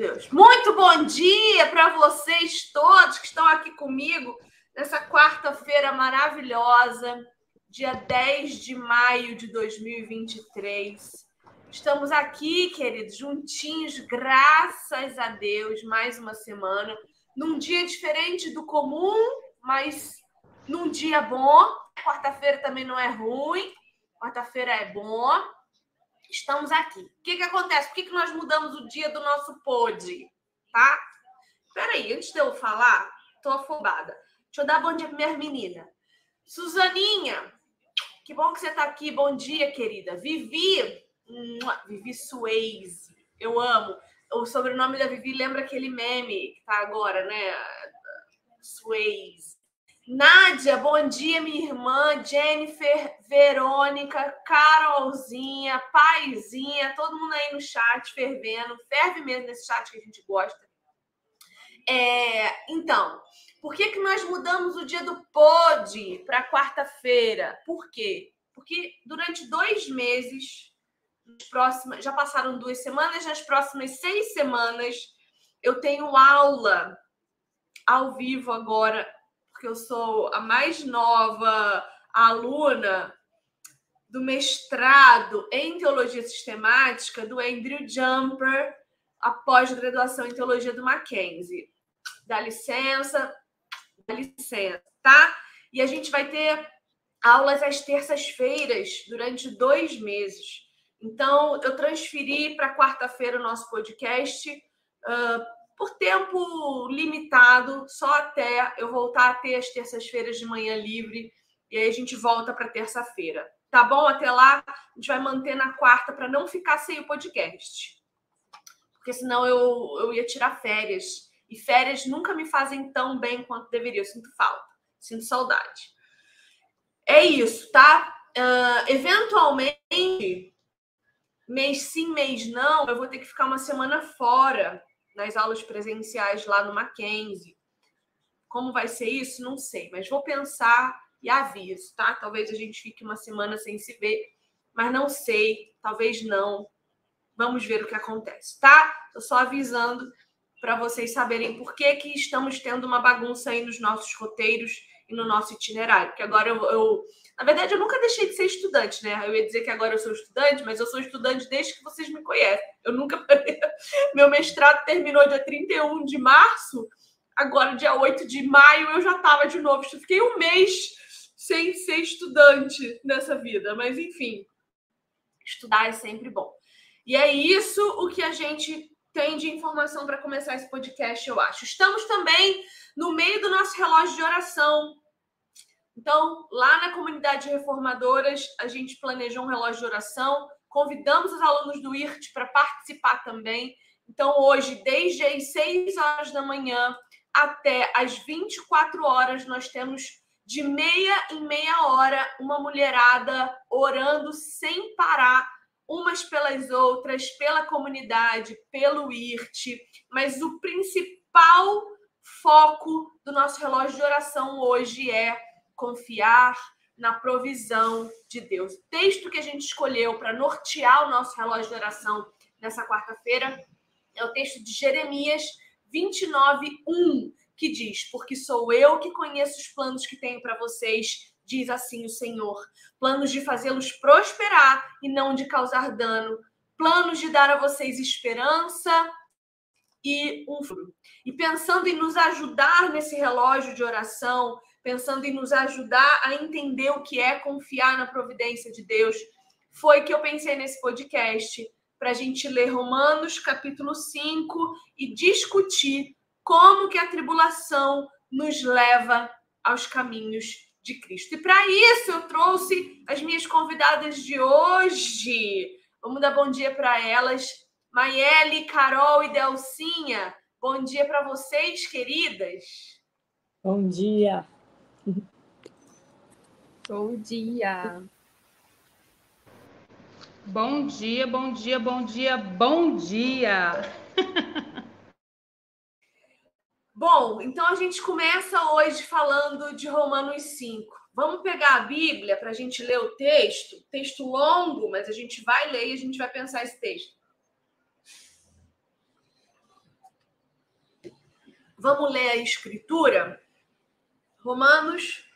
Deus. Muito bom dia para vocês todos que estão aqui comigo nessa quarta-feira maravilhosa, dia 10 de maio de 2023. Estamos aqui, queridos, juntinhos, graças a Deus, mais uma semana, num dia diferente do comum, mas num dia bom. Quarta-feira também não é ruim, quarta-feira é bom estamos aqui. O que, que acontece? Por que, que nós mudamos o dia do nosso pod? Tá? Peraí, antes de eu falar, tô afobada. Deixa eu dar bom dia para minhas meninas. Suzaninha, que bom que você está aqui. Bom dia, querida. Vivi, Vivi Suez. Eu amo. O sobrenome da Vivi lembra aquele meme que tá agora, né? Suez. Nádia, bom dia, minha irmã, Jennifer, Verônica, Carolzinha, Paizinha, todo mundo aí no chat fervendo, ferve mesmo nesse chat que a gente gosta. É, então, por que, que nós mudamos o dia do pod para quarta-feira? Por quê? Porque durante dois meses, próximas, já passaram duas semanas, nas próximas seis semanas, eu tenho aula ao vivo agora porque eu sou a mais nova aluna do mestrado em teologia sistemática do Andrew Jumper, após graduação em teologia do Mackenzie. Dá licença, dá licença, tá? E a gente vai ter aulas às terças-feiras durante dois meses. Então, eu transferi para quarta-feira o nosso podcast. Uh, por tempo limitado, só até eu voltar a ter as terças-feiras de manhã livre e aí a gente volta para terça-feira. Tá bom? Até lá, a gente vai manter na quarta para não ficar sem o podcast. Porque senão eu, eu ia tirar férias. E férias nunca me fazem tão bem quanto deveria. Eu sinto falta, sinto saudade. É isso, tá? Uh, eventualmente, mês sim, mês não, eu vou ter que ficar uma semana fora nas aulas presenciais lá no Mackenzie. Como vai ser isso? Não sei, mas vou pensar e aviso, tá? Talvez a gente fique uma semana sem se ver, mas não sei, talvez não. Vamos ver o que acontece, tá? Tô só avisando para vocês saberem por que, que estamos tendo uma bagunça aí nos nossos roteiros no nosso itinerário. Porque agora eu, eu, Na verdade, eu nunca deixei de ser estudante, né? Eu ia dizer que agora eu sou estudante, mas eu sou estudante desde que vocês me conhecem. Eu nunca. Meu mestrado terminou dia 31 de março, agora, dia 8 de maio, eu já estava de novo. Fiquei um mês sem ser estudante nessa vida, mas enfim, estudar é sempre bom. E é isso o que a gente tem de informação para começar esse podcast, eu acho. Estamos também no meio do nosso relógio de oração. Então, lá na comunidade de reformadoras, a gente planejou um relógio de oração. Convidamos os alunos do IRT para participar também. Então, hoje, desde as 6 horas da manhã até as 24 horas, nós temos de meia em meia hora uma mulherada orando sem parar, umas pelas outras, pela comunidade, pelo IRT. Mas o principal foco do nosso relógio de oração hoje é confiar na provisão de Deus. O texto que a gente escolheu para nortear o nosso relógio de oração nessa quarta-feira é o texto de Jeremias 29, 1, que diz: Porque sou eu que conheço os planos que tenho para vocês, diz assim o Senhor. Planos de fazê-los prosperar e não de causar dano. Planos de dar a vocês esperança e um futuro. E pensando em nos ajudar nesse relógio de oração, pensando em nos ajudar a entender o que é confiar na providência de Deus, foi que eu pensei nesse podcast para a gente ler Romanos capítulo 5 e discutir como que a tribulação nos leva aos caminhos de Cristo. E para isso eu trouxe as minhas convidadas de hoje. Vamos dar bom dia para elas. Maiele, Carol e Delcinha, bom dia para vocês, queridas. Bom dia. Bom dia. Bom dia, bom dia, bom dia, bom dia. Bom, então a gente começa hoje falando de Romanos 5. Vamos pegar a Bíblia para a gente ler o texto, texto longo, mas a gente vai ler e a gente vai pensar esse texto. Vamos ler a escritura? Romanos,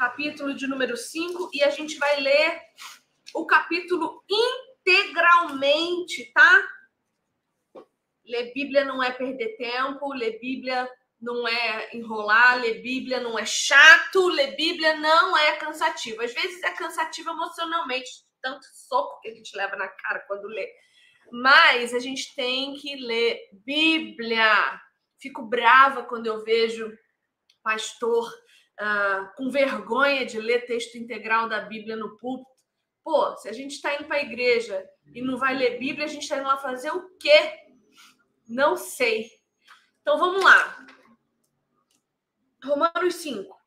capítulo de número 5, e a gente vai ler o capítulo integralmente, tá? Ler Bíblia não é perder tempo, ler Bíblia não é enrolar, ler Bíblia não é chato, ler Bíblia não é cansativo. Às vezes é cansativo emocionalmente, tanto soco que a gente leva na cara quando lê. Mas a gente tem que ler Bíblia. Fico brava quando eu vejo pastor uh, com vergonha de ler texto integral da Bíblia no púlpito. Pô, se a gente está indo para a igreja e não vai ler Bíblia, a gente está indo lá fazer o quê? Não sei. Então vamos lá. Romanos 5.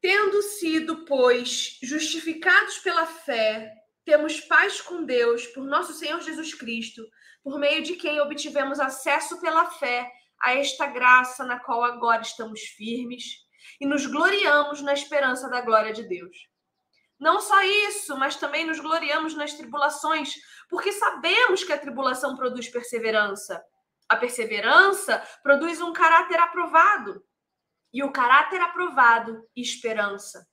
Tendo sido, pois, justificados pela fé, temos paz com Deus por nosso Senhor Jesus Cristo, por meio de quem obtivemos acesso pela fé a esta graça na qual agora estamos firmes e nos gloriamos na esperança da glória de Deus. Não só isso, mas também nos gloriamos nas tribulações, porque sabemos que a tribulação produz perseverança a perseverança produz um caráter aprovado. E o caráter aprovado, esperança.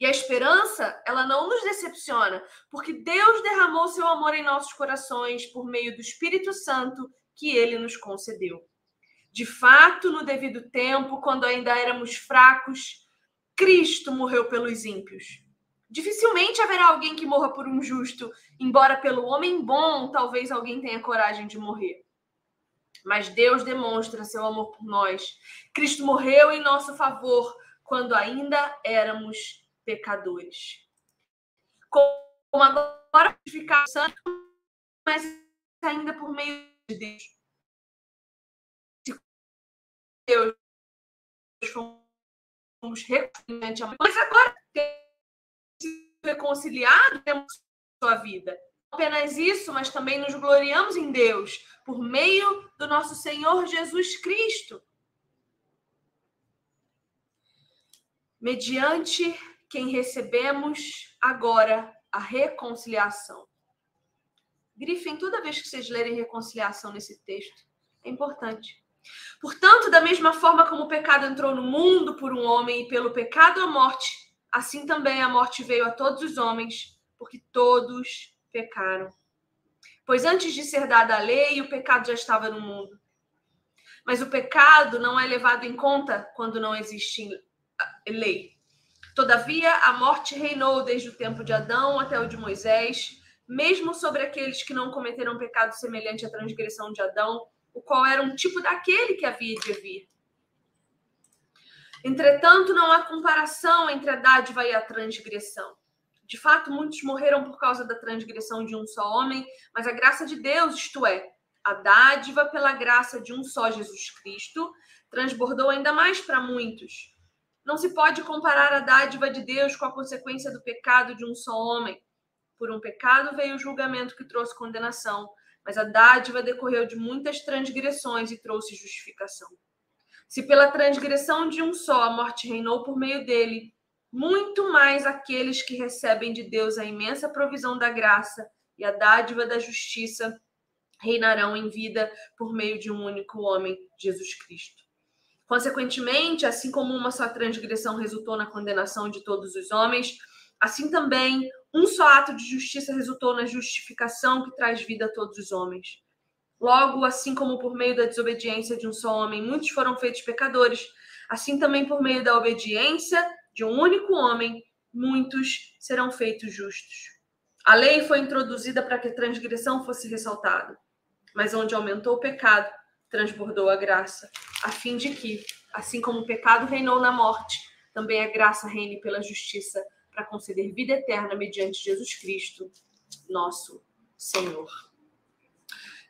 E a esperança, ela não nos decepciona, porque Deus derramou seu amor em nossos corações por meio do Espírito Santo que ele nos concedeu. De fato, no devido tempo, quando ainda éramos fracos, Cristo morreu pelos ímpios. Dificilmente haverá alguém que morra por um justo, embora pelo homem bom talvez alguém tenha coragem de morrer mas Deus demonstra seu amor por nós. Cristo morreu em nosso favor quando ainda éramos pecadores. Como agora justificado santo, mas ainda por meio de Deus. Deus fomos reconciliados, mas agora reconciliado temos sua vida apenas isso, mas também nos gloriamos em Deus por meio do nosso Senhor Jesus Cristo. Mediante quem recebemos agora a reconciliação. Grifem toda vez que vocês lerem reconciliação nesse texto. É importante. Portanto, da mesma forma como o pecado entrou no mundo por um homem e pelo pecado a morte, assim também a morte veio a todos os homens, porque todos pecaram. Pois antes de ser dada a lei, o pecado já estava no mundo. Mas o pecado não é levado em conta quando não existe lei. Todavia, a morte reinou desde o tempo de Adão até o de Moisés, mesmo sobre aqueles que não cometeram pecado semelhante à transgressão de Adão, o qual era um tipo daquele que havia de vir. Entretanto, não há comparação entre a dádiva e a transgressão. De fato, muitos morreram por causa da transgressão de um só homem, mas a graça de Deus, isto é, a dádiva pela graça de um só Jesus Cristo, transbordou ainda mais para muitos. Não se pode comparar a dádiva de Deus com a consequência do pecado de um só homem. Por um pecado veio o julgamento que trouxe condenação, mas a dádiva decorreu de muitas transgressões e trouxe justificação. Se pela transgressão de um só a morte reinou por meio dele, muito mais aqueles que recebem de Deus a imensa provisão da graça e a dádiva da justiça reinarão em vida por meio de um único homem, Jesus Cristo. Consequentemente, assim como uma só transgressão resultou na condenação de todos os homens, assim também um só ato de justiça resultou na justificação que traz vida a todos os homens. Logo, assim como por meio da desobediência de um só homem muitos foram feitos pecadores, assim também por meio da obediência de um único homem, muitos serão feitos justos. A lei foi introduzida para que a transgressão fosse ressaltada, mas onde aumentou o pecado, transbordou a graça, a fim de que, assim como o pecado reinou na morte, também a graça reine pela justiça para conceder vida eterna mediante Jesus Cristo, nosso Senhor.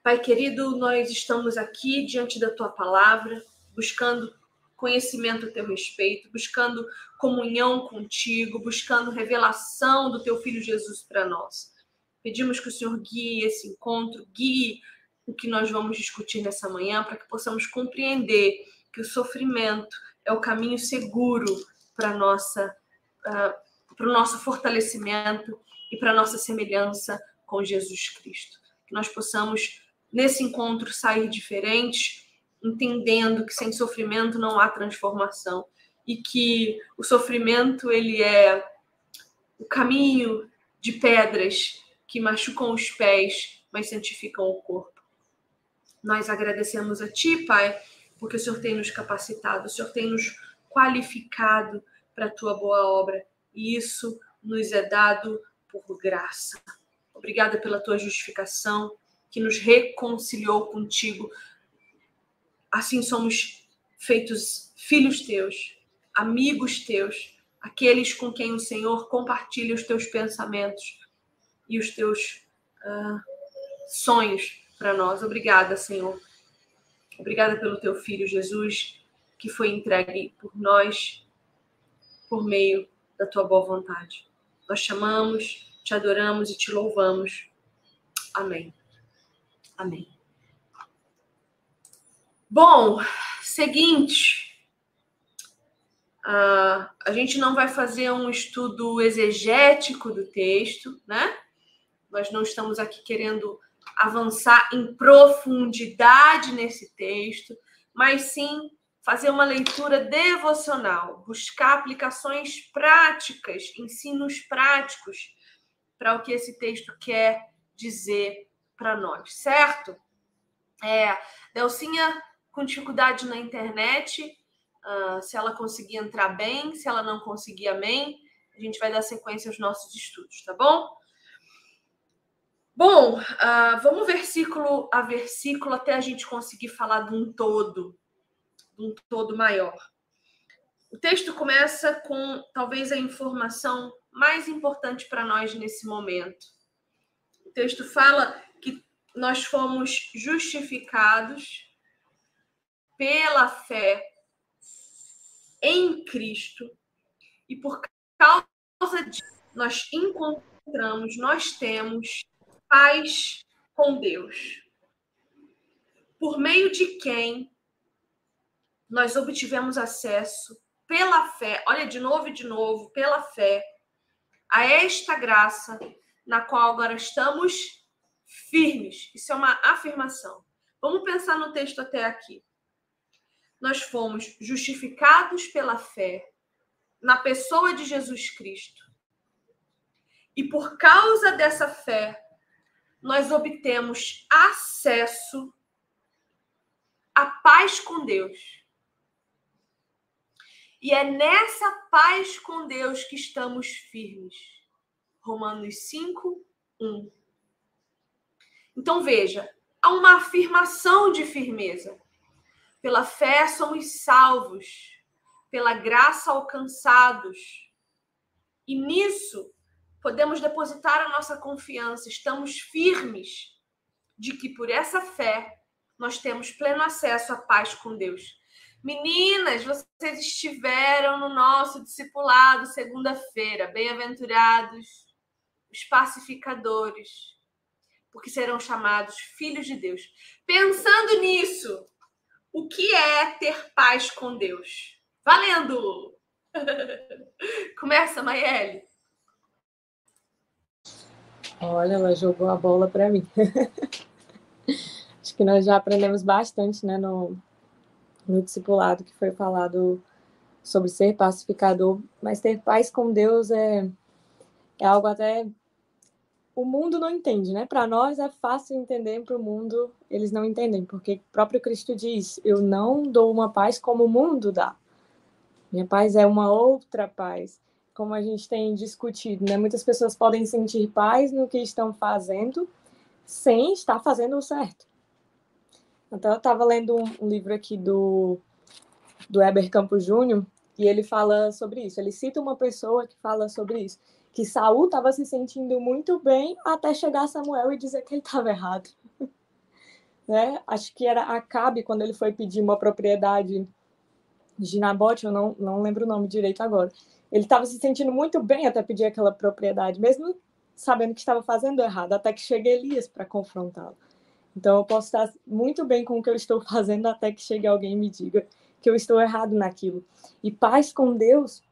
Pai querido, nós estamos aqui diante da tua palavra, buscando conhecimento a teu respeito, buscando comunhão contigo, buscando revelação do teu filho Jesus para nós. Pedimos que o Senhor guie esse encontro, guie o que nós vamos discutir nessa manhã, para que possamos compreender que o sofrimento é o caminho seguro para nossa uh, para o nosso fortalecimento e para a nossa semelhança com Jesus Cristo. Que nós possamos, nesse encontro, sair diferentes entendendo que sem sofrimento não há transformação e que o sofrimento ele é o caminho de pedras que machucam os pés, mas santificam o corpo. Nós agradecemos a Ti, Pai, porque o Senhor tem nos capacitado, o Senhor tem nos qualificado para a Tua boa obra, e isso nos é dado por graça. Obrigada pela Tua justificação, que nos reconciliou contigo. Assim somos feitos filhos Teus, amigos Teus, aqueles com quem o Senhor compartilha os Teus pensamentos e os Teus uh, sonhos para nós. Obrigada, Senhor. Obrigada pelo teu filho Jesus, que foi entregue por nós por meio da tua boa vontade. Nós chamamos, te adoramos e te louvamos. Amém. Amém. Bom, seguinte. Uh, a gente não vai fazer um estudo exegético do texto, né? Nós não estamos aqui querendo avançar em profundidade nesse texto, mas sim fazer uma leitura devocional, buscar aplicações práticas, ensinos práticos para o que esse texto quer dizer para nós, certo? É, Delcinha com dificuldade na internet, uh, se ela conseguir entrar bem, se ela não conseguir, amém. A gente vai dar sequência aos nossos estudos, tá bom? Bom, uh, vamos versículo a versículo até a gente conseguir falar de um todo, de um todo maior. O texto começa com talvez a informação mais importante para nós nesse momento. O texto fala que nós fomos justificados pela fé em Cristo e por causa disso nós encontramos, nós temos paz com Deus, por meio de quem nós obtivemos acesso pela fé, olha de novo e de novo, pela fé, a esta graça na qual agora estamos firmes. Isso é uma afirmação. Vamos pensar no texto até aqui. Nós fomos justificados pela fé na pessoa de Jesus Cristo. E por causa dessa fé, nós obtemos acesso à paz com Deus. E é nessa paz com Deus que estamos firmes. Romanos 5, 1. Então veja, há uma afirmação de firmeza. Pela fé somos salvos, pela graça alcançados. E nisso podemos depositar a nossa confiança, estamos firmes de que por essa fé nós temos pleno acesso à paz com Deus. Meninas, vocês estiveram no nosso discipulado segunda-feira. Bem-aventurados os pacificadores, porque serão chamados filhos de Deus. Pensando nisso, o que é ter paz com Deus? Valendo! Começa, Maiele. Olha, ela jogou a bola para mim. Acho que nós já aprendemos bastante, né, no, no discipulado que foi falado sobre ser pacificador, mas ter paz com Deus é, é algo até o mundo não entende, né? Para nós é fácil entender, para o mundo eles não entendem, porque o próprio Cristo diz: Eu não dou uma paz como o mundo dá. Minha paz é uma outra paz como a gente tem discutido, né? Muitas pessoas podem sentir paz no que estão fazendo sem estar fazendo o certo. Então, eu estava lendo um, livro aqui do, do Heber Campos Júnior e ele fala sobre isso. Ele cita uma pessoa que fala sobre isso, que Saul estava se sentindo muito bem até chegar Samuel e dizer que ele estava errado. né? Acho que era Acabe quando ele foi pedir uma propriedade de Nabote, eu não, não lembro o nome direito agora. Ele estava se sentindo muito bem até pedir aquela propriedade, mesmo sabendo que estava fazendo errado, até que chega Elias para confrontá-lo. Então eu posso estar muito bem com o que eu estou fazendo até que chegue alguém e me diga que eu estou errado naquilo. E paz com Deus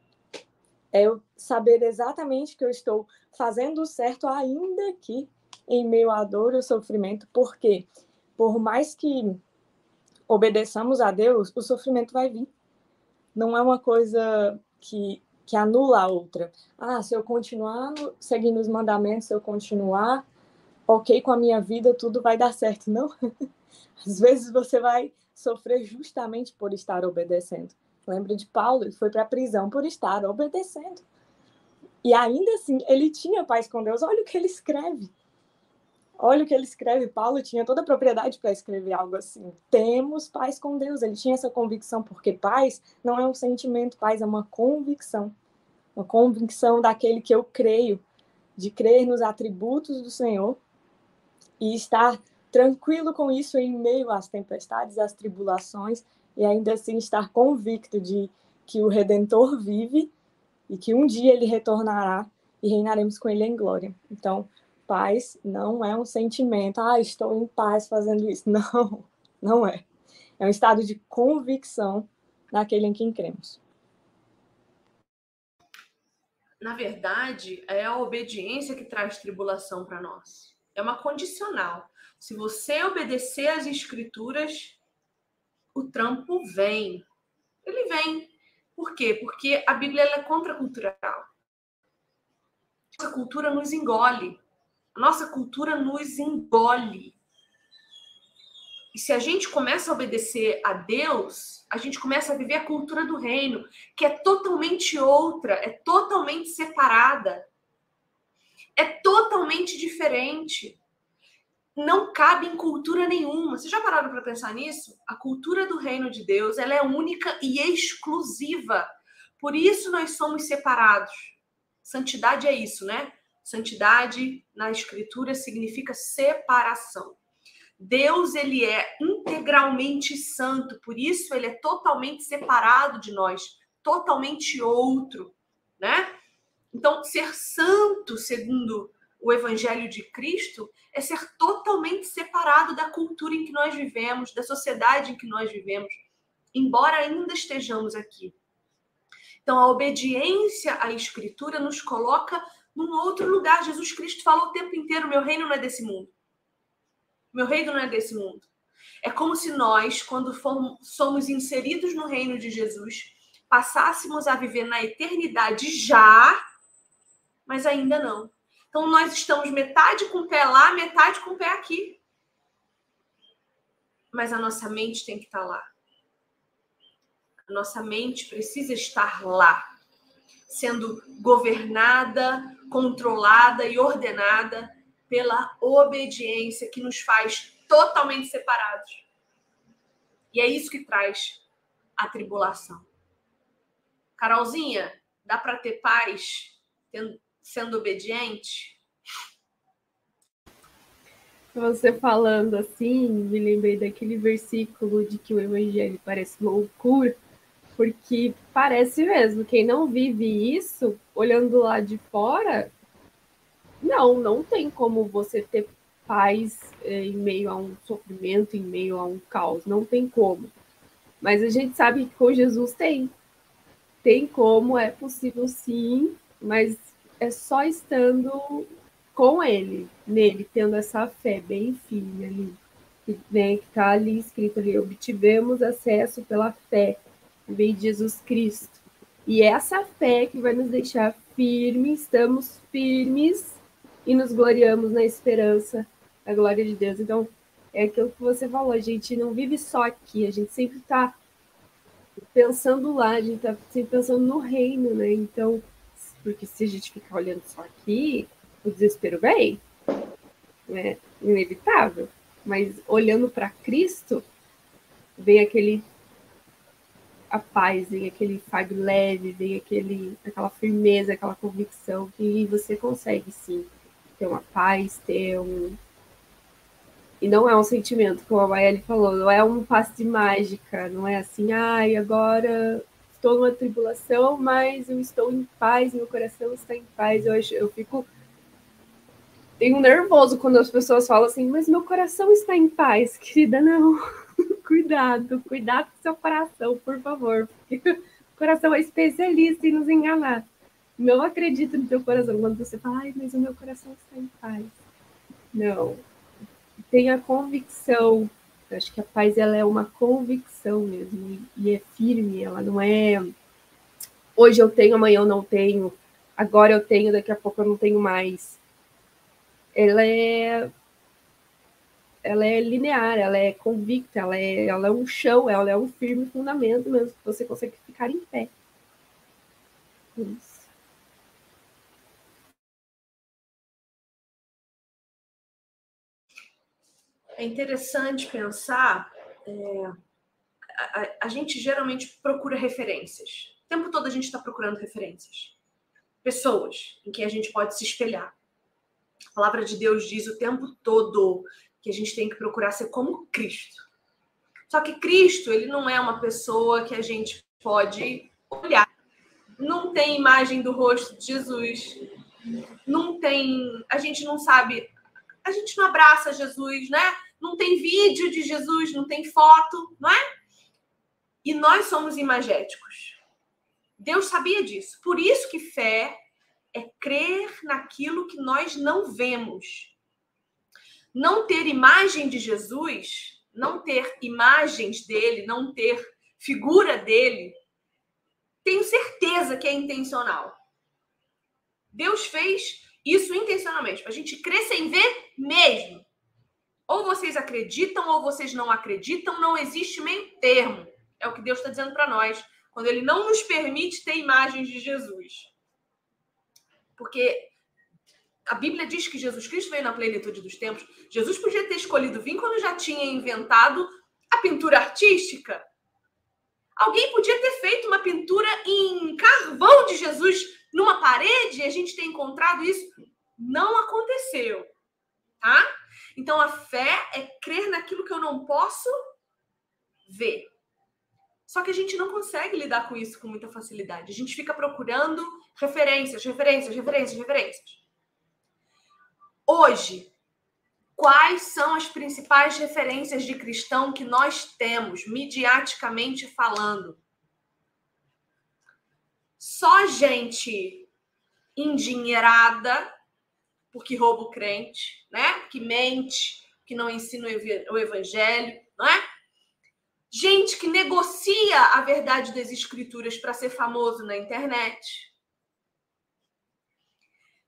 é eu saber exatamente que eu estou fazendo o certo ainda que em meio à dor e ao sofrimento, porque por mais que obedeçamos a Deus, o sofrimento vai vir. Não é uma coisa que, que anula a outra. Ah, se eu continuar seguindo os mandamentos, se eu continuar ok com a minha vida, tudo vai dar certo. Não. Às vezes você vai sofrer justamente por estar obedecendo. Lembra de Paulo? Ele foi para a prisão por estar obedecendo. E ainda assim, ele tinha paz com Deus. Olha o que ele escreve. Olha o que ele escreve. Paulo tinha toda a propriedade para escrever algo assim. Temos paz com Deus. Ele tinha essa convicção, porque paz não é um sentimento, paz é uma convicção. Uma convicção daquele que eu creio, de crer nos atributos do Senhor e estar tranquilo com isso em meio às tempestades, às tribulações, e ainda assim estar convicto de que o Redentor vive e que um dia ele retornará e reinaremos com ele em glória. Então, paz não é um sentimento, ah, estou em paz fazendo isso. Não, não é. É um estado de convicção naquele em quem cremos. Na verdade, é a obediência que traz tribulação para nós. É uma condicional. Se você obedecer às escrituras, o trampo vem. Ele vem. Por quê? Porque a Bíblia é contracultural. Nossa cultura nos engole. Nossa cultura nos engole. E se a gente começa a obedecer a Deus, a gente começa a viver a cultura do reino, que é totalmente outra, é totalmente separada, é totalmente diferente não cabe em cultura nenhuma. Vocês já pararam para pensar nisso? A cultura do reino de Deus ela é única e exclusiva. Por isso nós somos separados. Santidade é isso, né? Santidade na escritura significa separação. Deus ele é integralmente santo, por isso ele é totalmente separado de nós, totalmente outro, né? Então, ser santo, segundo o evangelho de Cristo é ser totalmente separado da cultura em que nós vivemos, da sociedade em que nós vivemos, embora ainda estejamos aqui. Então, a obediência à Escritura nos coloca num outro lugar. Jesus Cristo falou o tempo inteiro: meu reino não é desse mundo. Meu reino não é desse mundo. É como se nós, quando somos inseridos no reino de Jesus, passássemos a viver na eternidade já, mas ainda não. Então, nós estamos metade com o pé lá, metade com o pé aqui. Mas a nossa mente tem que estar lá. A nossa mente precisa estar lá, sendo governada, controlada e ordenada pela obediência que nos faz totalmente separados. E é isso que traz a tribulação. Carolzinha, dá para ter paz tendo, sendo obediente? Você falando assim, me lembrei daquele versículo de que o evangelho parece loucura, porque parece mesmo, quem não vive isso, olhando lá de fora, não, não tem como você ter paz é, em meio a um sofrimento, em meio a um caos, não tem como. Mas a gente sabe que com Jesus tem. Tem como, é possível sim, mas é só estando com ele, nele, tendo essa fé bem firme ali, que né, está ali escrito ali, obtivemos acesso pela fé, em Jesus Cristo. E é essa fé que vai nos deixar firmes, estamos firmes e nos gloriamos na esperança da glória de Deus. Então, é aquilo que você falou, a gente não vive só aqui, a gente sempre está pensando lá, a gente está sempre pensando no reino, né? Então, porque se a gente ficar olhando só aqui, o desespero vem, né? Inevitável. Mas olhando para Cristo, vem aquele a paz, vem aquele fardo leve, vem aquele, aquela firmeza, aquela convicção que você consegue sim ter uma paz, ter um. E não é um sentimento, como a Maeli falou, não é um passe de mágica, não é assim, ai, agora estou numa tribulação, mas eu estou em paz, meu coração está em paz. Eu, eu fico. Tenho nervoso quando as pessoas falam assim, mas meu coração está em paz, querida. Não, cuidado, cuidado com seu coração, por favor. Porque o coração é especialista em nos enganar. Não acredito no teu coração quando você fala, ai, mas o meu coração está em paz. Não. Tenha convicção Eu acho que a paz ela é uma convicção mesmo e é firme, ela não é hoje eu tenho, amanhã eu não tenho, agora eu tenho, daqui a pouco eu não tenho mais. Ela é ela é linear, ela é convicta, ela é, ela é um chão, ela é um firme fundamento mesmo, que você consegue ficar em pé. Isso. É interessante pensar. É, a, a, gente geralmente procura referências. O tempo todo a gente está procurando referências. Pessoas em que a gente pode se espelhar. A palavra de Deus diz o tempo todo que a gente tem que procurar ser como Cristo. Só que Cristo, ele não é uma pessoa que a gente pode olhar. Não tem imagem do rosto de Jesus. Não tem, a gente não sabe, a gente não abraça Jesus, né? Não tem vídeo de Jesus, não tem foto, não é? E nós somos imagéticos. Deus sabia disso. Por isso que fé é crer naquilo que nós não vemos não ter imagem de Jesus, não ter imagens dele, não ter figura dele, tenho certeza que é intencional. Deus fez isso intencionalmente, para a gente crer sem ver mesmo. Ou vocês acreditam ou vocês não acreditam, não existe meio termo. É o que Deus está dizendo para nós, quando Ele não nos permite ter imagens de Jesus. Porque a Bíblia diz que Jesus Cristo veio na plenitude dos tempos. Jesus podia ter escolhido vir quando já tinha inventado a pintura artística. Alguém podia ter feito uma pintura em carvão de Jesus numa parede e a gente ter encontrado isso. Não aconteceu, tá? Então a fé é crer naquilo que eu não posso ver. Só que a gente não consegue lidar com isso com muita facilidade. A gente fica procurando referências, referências, referências, referências. Hoje, quais são as principais referências de cristão que nós temos, midiaticamente falando? Só gente endinheirada, porque rouba o crente, né? Que mente, que não ensina o evangelho, não é? Gente que negocia a verdade das escrituras para ser famoso na internet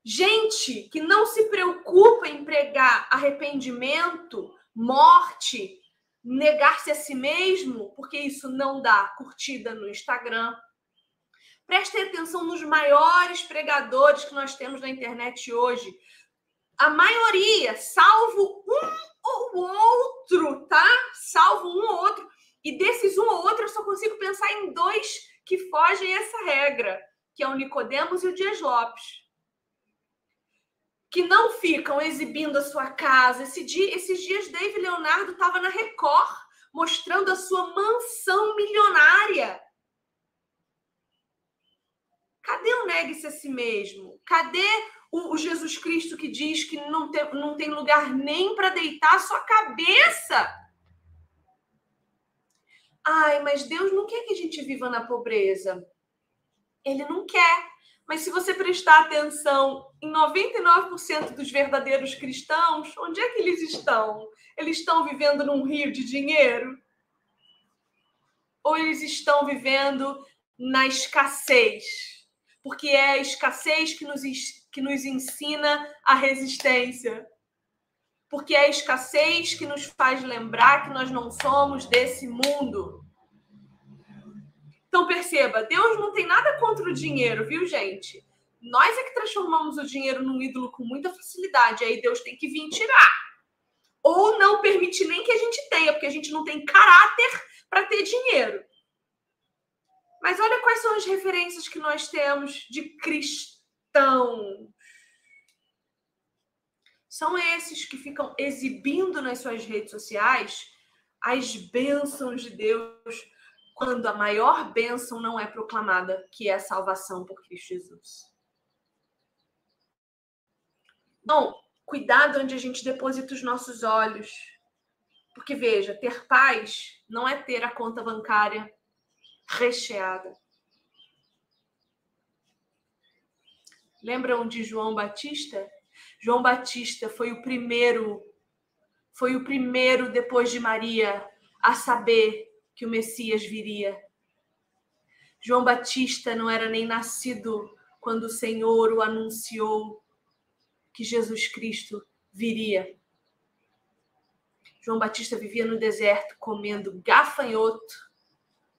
Gente que não se preocupa em pregar arrependimento, morte, negar-se a si mesmo, porque isso não dá curtida no Instagram. Prestem atenção nos maiores pregadores que nós temos na internet hoje. A maioria, salvo um ou outro, tá? Salvo um ou outro. E desses um ou outro, eu só consigo pensar em dois que fogem essa regra, que é o Nicodemos e o Dias Lopes que não ficam exibindo a sua casa. Esse dia, esses dias, David Leonardo estava na Record mostrando a sua mansão milionária. Cadê o negue-se a si mesmo? Cadê o, Jesus Cristo que diz que não tem, não tem lugar nem para deitar a sua cabeça? Ai, mas Deus não quer que a gente viva na pobreza. Ele não quer. Mas se você prestar atenção em 99% dos verdadeiros cristãos, onde é que eles estão? Eles estão vivendo num rio de dinheiro? Ou eles estão vivendo na escassez? Porque é a escassez que nos, que nos ensina a resistência. Porque é a escassez que nos faz lembrar que nós não somos desse mundo. Então perceba, Deus não tem nada contra o dinheiro, viu, gente? Nós é que transformamos o dinheiro num ídolo com muita facilidade. Aí Deus tem que vir tirar. Ou não permitir nem que a gente tenha, porque a gente não tem caráter para ter dinheiro. Mas olha quais são as referências que nós temos de cristão. São esses que ficam exibindo nas suas redes sociais as bênçãos de Deus quando a maior bênção não é proclamada, que é a salvação por Cristo Jesus. Então, cuidado onde a gente deposita os nossos olhos. Porque, veja, ter paz não é ter a conta bancária recheada. Lembram de João Batista? João Batista foi o primeiro foi o primeiro depois de Maria a saber que o Messias viria. João Batista não era nem nascido quando o Senhor o anunciou que Jesus Cristo viria. João Batista vivia no deserto comendo gafanhoto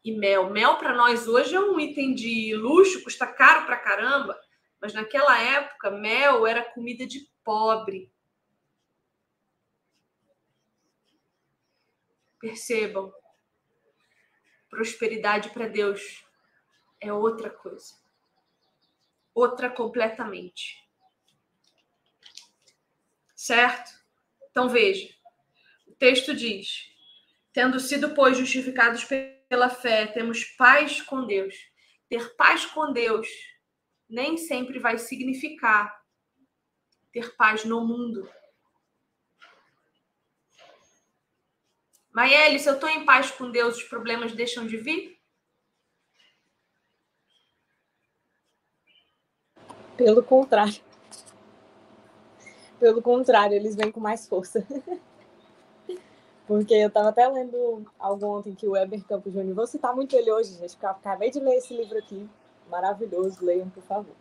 e mel. Mel para nós hoje é um item de luxo, custa caro pra caramba, mas naquela época mel era comida de pobre. Percebam, prosperidade para Deus é outra coisa. Outra completamente. Certo? Então veja. O texto diz: tendo sido, pois, justificados pela fé, temos paz com Deus. Ter paz com Deus nem sempre vai significar ter paz no mundo. Maiele, se eu estou em paz com Deus, os problemas deixam de vir? Pelo contrário. Pelo contrário, eles vêm com mais força. Porque eu estava até lendo algo ontem que o Weber Campos Júnior, vou citar muito ele hoje, gente, porque eu acabei de ler esse livro aqui, maravilhoso, leiam, por favor.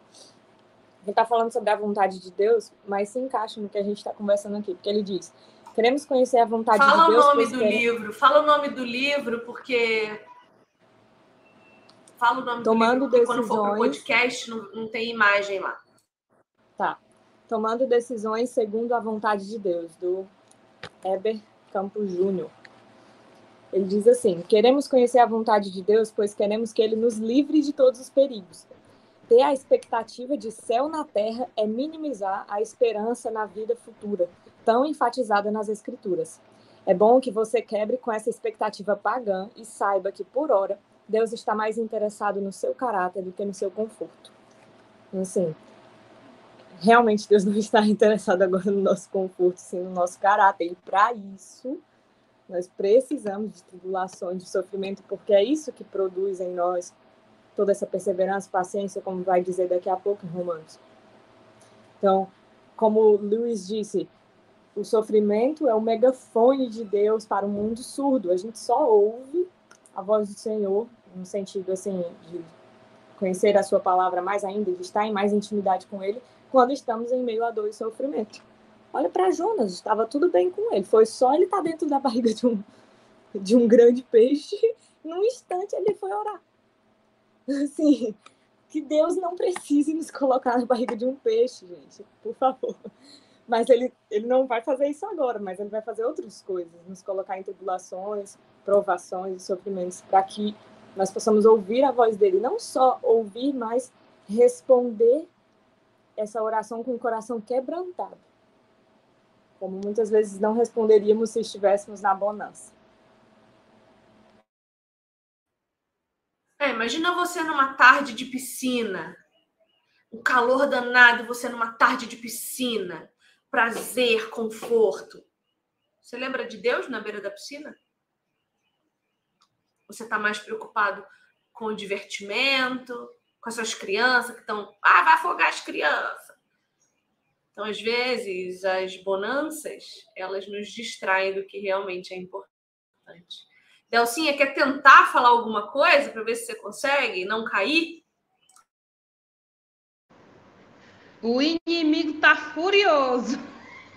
Ele está falando sobre a vontade de Deus, mas se encaixa no que a gente está conversando aqui, porque ele diz: Queremos conhecer a vontade Fala de Deus. Fala o nome do queremos... livro. Fala o nome do livro, porque. Fala o nome Tomando do livro, decisões... quando for pro podcast não, não tem imagem lá. Tá. Tomando decisões segundo a vontade de Deus, do Heber Campos Júnior. Ele diz assim: Queremos conhecer a vontade de Deus, pois queremos que ele nos livre de todos os perigos. Ter a expectativa de céu na terra é minimizar a esperança na vida futura, tão enfatizada nas Escrituras. É bom que você quebre com essa expectativa pagã e saiba que, por hora, Deus está mais interessado no seu caráter do que no seu conforto. Assim, realmente Deus não está interessado agora no nosso conforto, sim no nosso caráter. E para isso, nós precisamos de tribulações, de sofrimento, porque é isso que produz em nós toda essa perseverança, paciência, como vai dizer daqui a pouco em Romanos. Então, como Luiz disse, o sofrimento é o megafone de Deus para o mundo surdo. A gente só ouve a voz do Senhor, no sentido assim de conhecer a sua palavra mais ainda, de estar em mais intimidade com ele, quando estamos em meio a dor e sofrimento. Olha para Jonas, estava tudo bem com ele. Foi só ele estar tá dentro da barriga de um, de um grande peixe. Num instante ele foi orar. Assim, que Deus não precise nos colocar na barriga de um peixe, gente, por favor. Mas ele, ele não vai fazer isso agora, mas ele vai fazer outras coisas, nos colocar em tribulações, provações e sofrimentos, para que nós possamos ouvir a voz dele, não só ouvir, mas responder essa oração com o coração quebrantado. Como muitas vezes não responderíamos se estivéssemos na bonança. É, imagina você numa tarde de piscina, um calor danado, você numa tarde de piscina, prazer, conforto. Você lembra de Deus na beira da piscina? Você está mais preocupado com o divertimento, com as suas crianças que estão. Ah, vai afogar as crianças. Então, às vezes, as bonanças, elas nos distraem do que realmente é importante. Delcinha, quer tentar falar alguma coisa para ver se você consegue não cair? O inimigo tá furioso.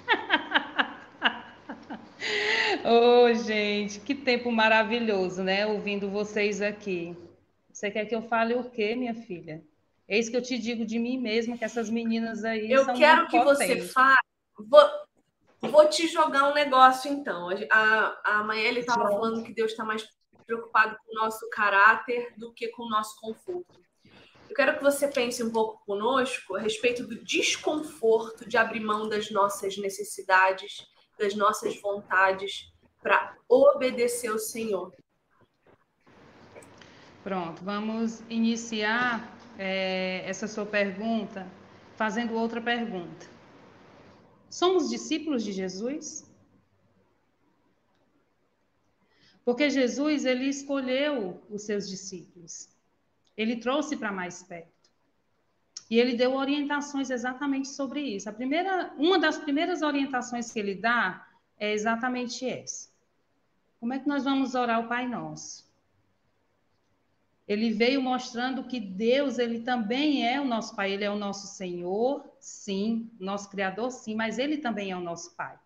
Ô, oh, gente, que tempo maravilhoso, né? Ouvindo vocês aqui. Você quer que eu fale o quê, minha filha? É isso que eu te digo de mim mesma, que essas meninas aí. Eu quero que potentes. você fale. Vou, vou te jogar um negócio, então. A, a Maeli estava falando que Deus está mais preocupado com o nosso caráter do que com o nosso conforto. Eu quero que você pense um pouco conosco a respeito do desconforto de abrir mão das nossas necessidades, das nossas vontades, para obedecer ao Senhor. Pronto, vamos iniciar é, essa sua pergunta fazendo outra pergunta. Somos discípulos de Jesus? Porque Jesus ele escolheu os seus discípulos. Ele trouxe para mais perto. E ele deu orientações exatamente sobre isso. A primeira, uma das primeiras orientações que ele dá é exatamente essa. Como é que nós vamos orar o Pai Nosso? Ele veio mostrando que Deus, ele também é o nosso Pai, ele é o nosso Senhor, sim, nosso Criador, sim, mas ele também é o nosso Pai.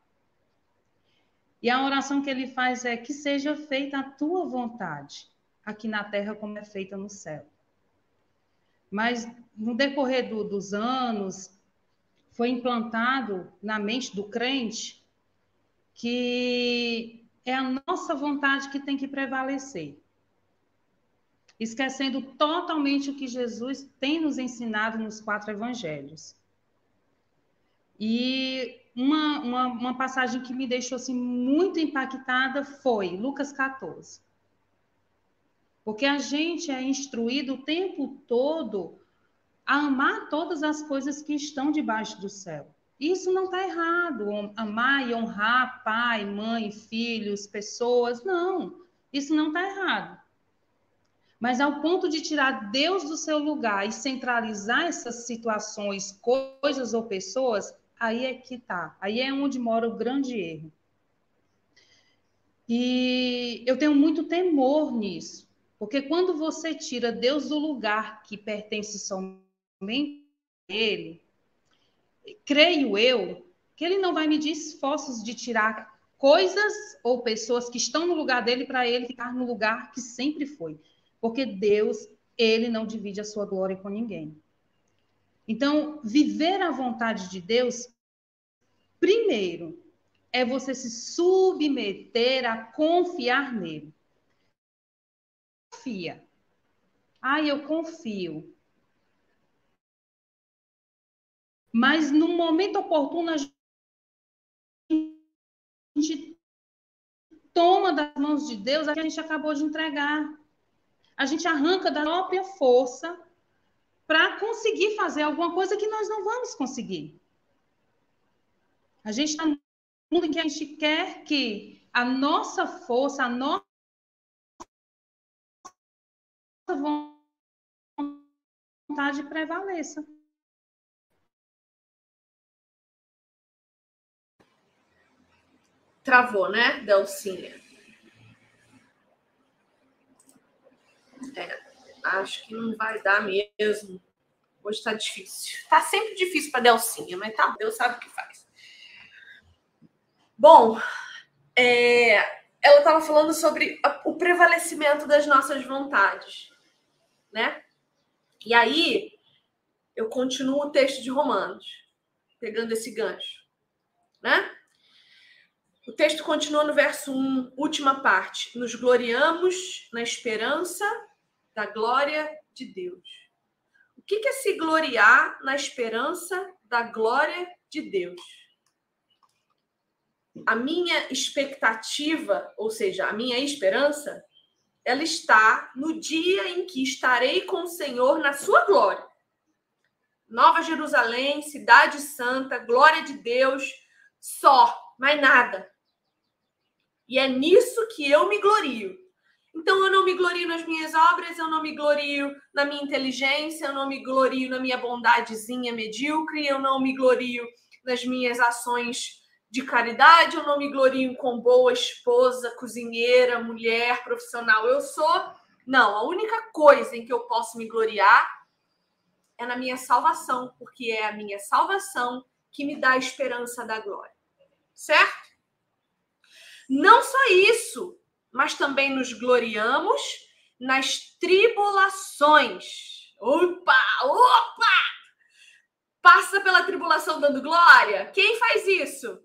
E a oração que ele faz é que seja feita a tua vontade, aqui na terra como é feita no céu. Mas no decorrer do, dos anos, foi implantado na mente do crente que é a nossa vontade que tem que prevalecer. Esquecendo totalmente o que Jesus tem nos ensinado nos quatro evangelhos. E uma, uma, uma passagem que me deixou assim, muito impactada foi Lucas 14. Porque a gente é instruído o tempo todo a amar todas as coisas que estão debaixo do céu. Isso não está errado, amar e honrar pai, mãe, filhos, pessoas, não. Isso não está errado. Mas ao ponto de tirar Deus do seu lugar e centralizar essas situações, coisas ou pessoas, aí é que tá. Aí é onde mora o grande erro. E eu tenho muito temor nisso, porque quando você tira Deus do lugar que pertence somente a Ele, creio eu que Ele não vai medir esforços de tirar coisas ou pessoas que estão no lugar dele para ele ficar no lugar que sempre foi. Porque Deus, ele não divide a sua glória com ninguém. Então, viver a vontade de Deus, primeiro, é você se submeter a confiar nele. Confia. Ah, eu confio. Mas no momento oportuno a gente toma das mãos de Deus a que a gente acabou de entregar. A gente arranca da própria força para conseguir fazer alguma coisa que nós não vamos conseguir. A gente está no mundo em que a gente quer que a nossa força, a nossa vontade prevaleça. Travou, né, Delcinha? É, acho que não vai dar mesmo. Hoje está difícil. Está sempre difícil para Delcinha, mas tá, Deus sabe o que faz. Bom, é, ela estava falando sobre o prevalecimento das nossas vontades, né? E aí eu continuo o texto de Romanos, pegando esse gancho, né? O texto continua no verso 1, última parte. Nos gloriamos na esperança da glória de Deus. O que é se gloriar na esperança da glória de Deus? A minha expectativa, ou seja, a minha esperança, ela está no dia em que estarei com o Senhor na sua glória. Nova Jerusalém, cidade santa, glória de Deus, só, mais nada. E é nisso que eu me glorio. Então eu não me glorio nas minhas obras, eu não me glorio na minha inteligência, eu não me glorio na minha bondadezinha medíocre, eu não me glorio nas minhas ações de caridade, eu não me glorio com boa esposa, cozinheira, mulher, profissional. Eu sou. Não, a única coisa em que eu posso me gloriar é na minha salvação, porque é a minha salvação que me dá a esperança da glória. Certo? Não só isso, mas também nos gloriamos nas tribulações. Opa, opa! Passa pela tribulação dando glória? Quem faz isso?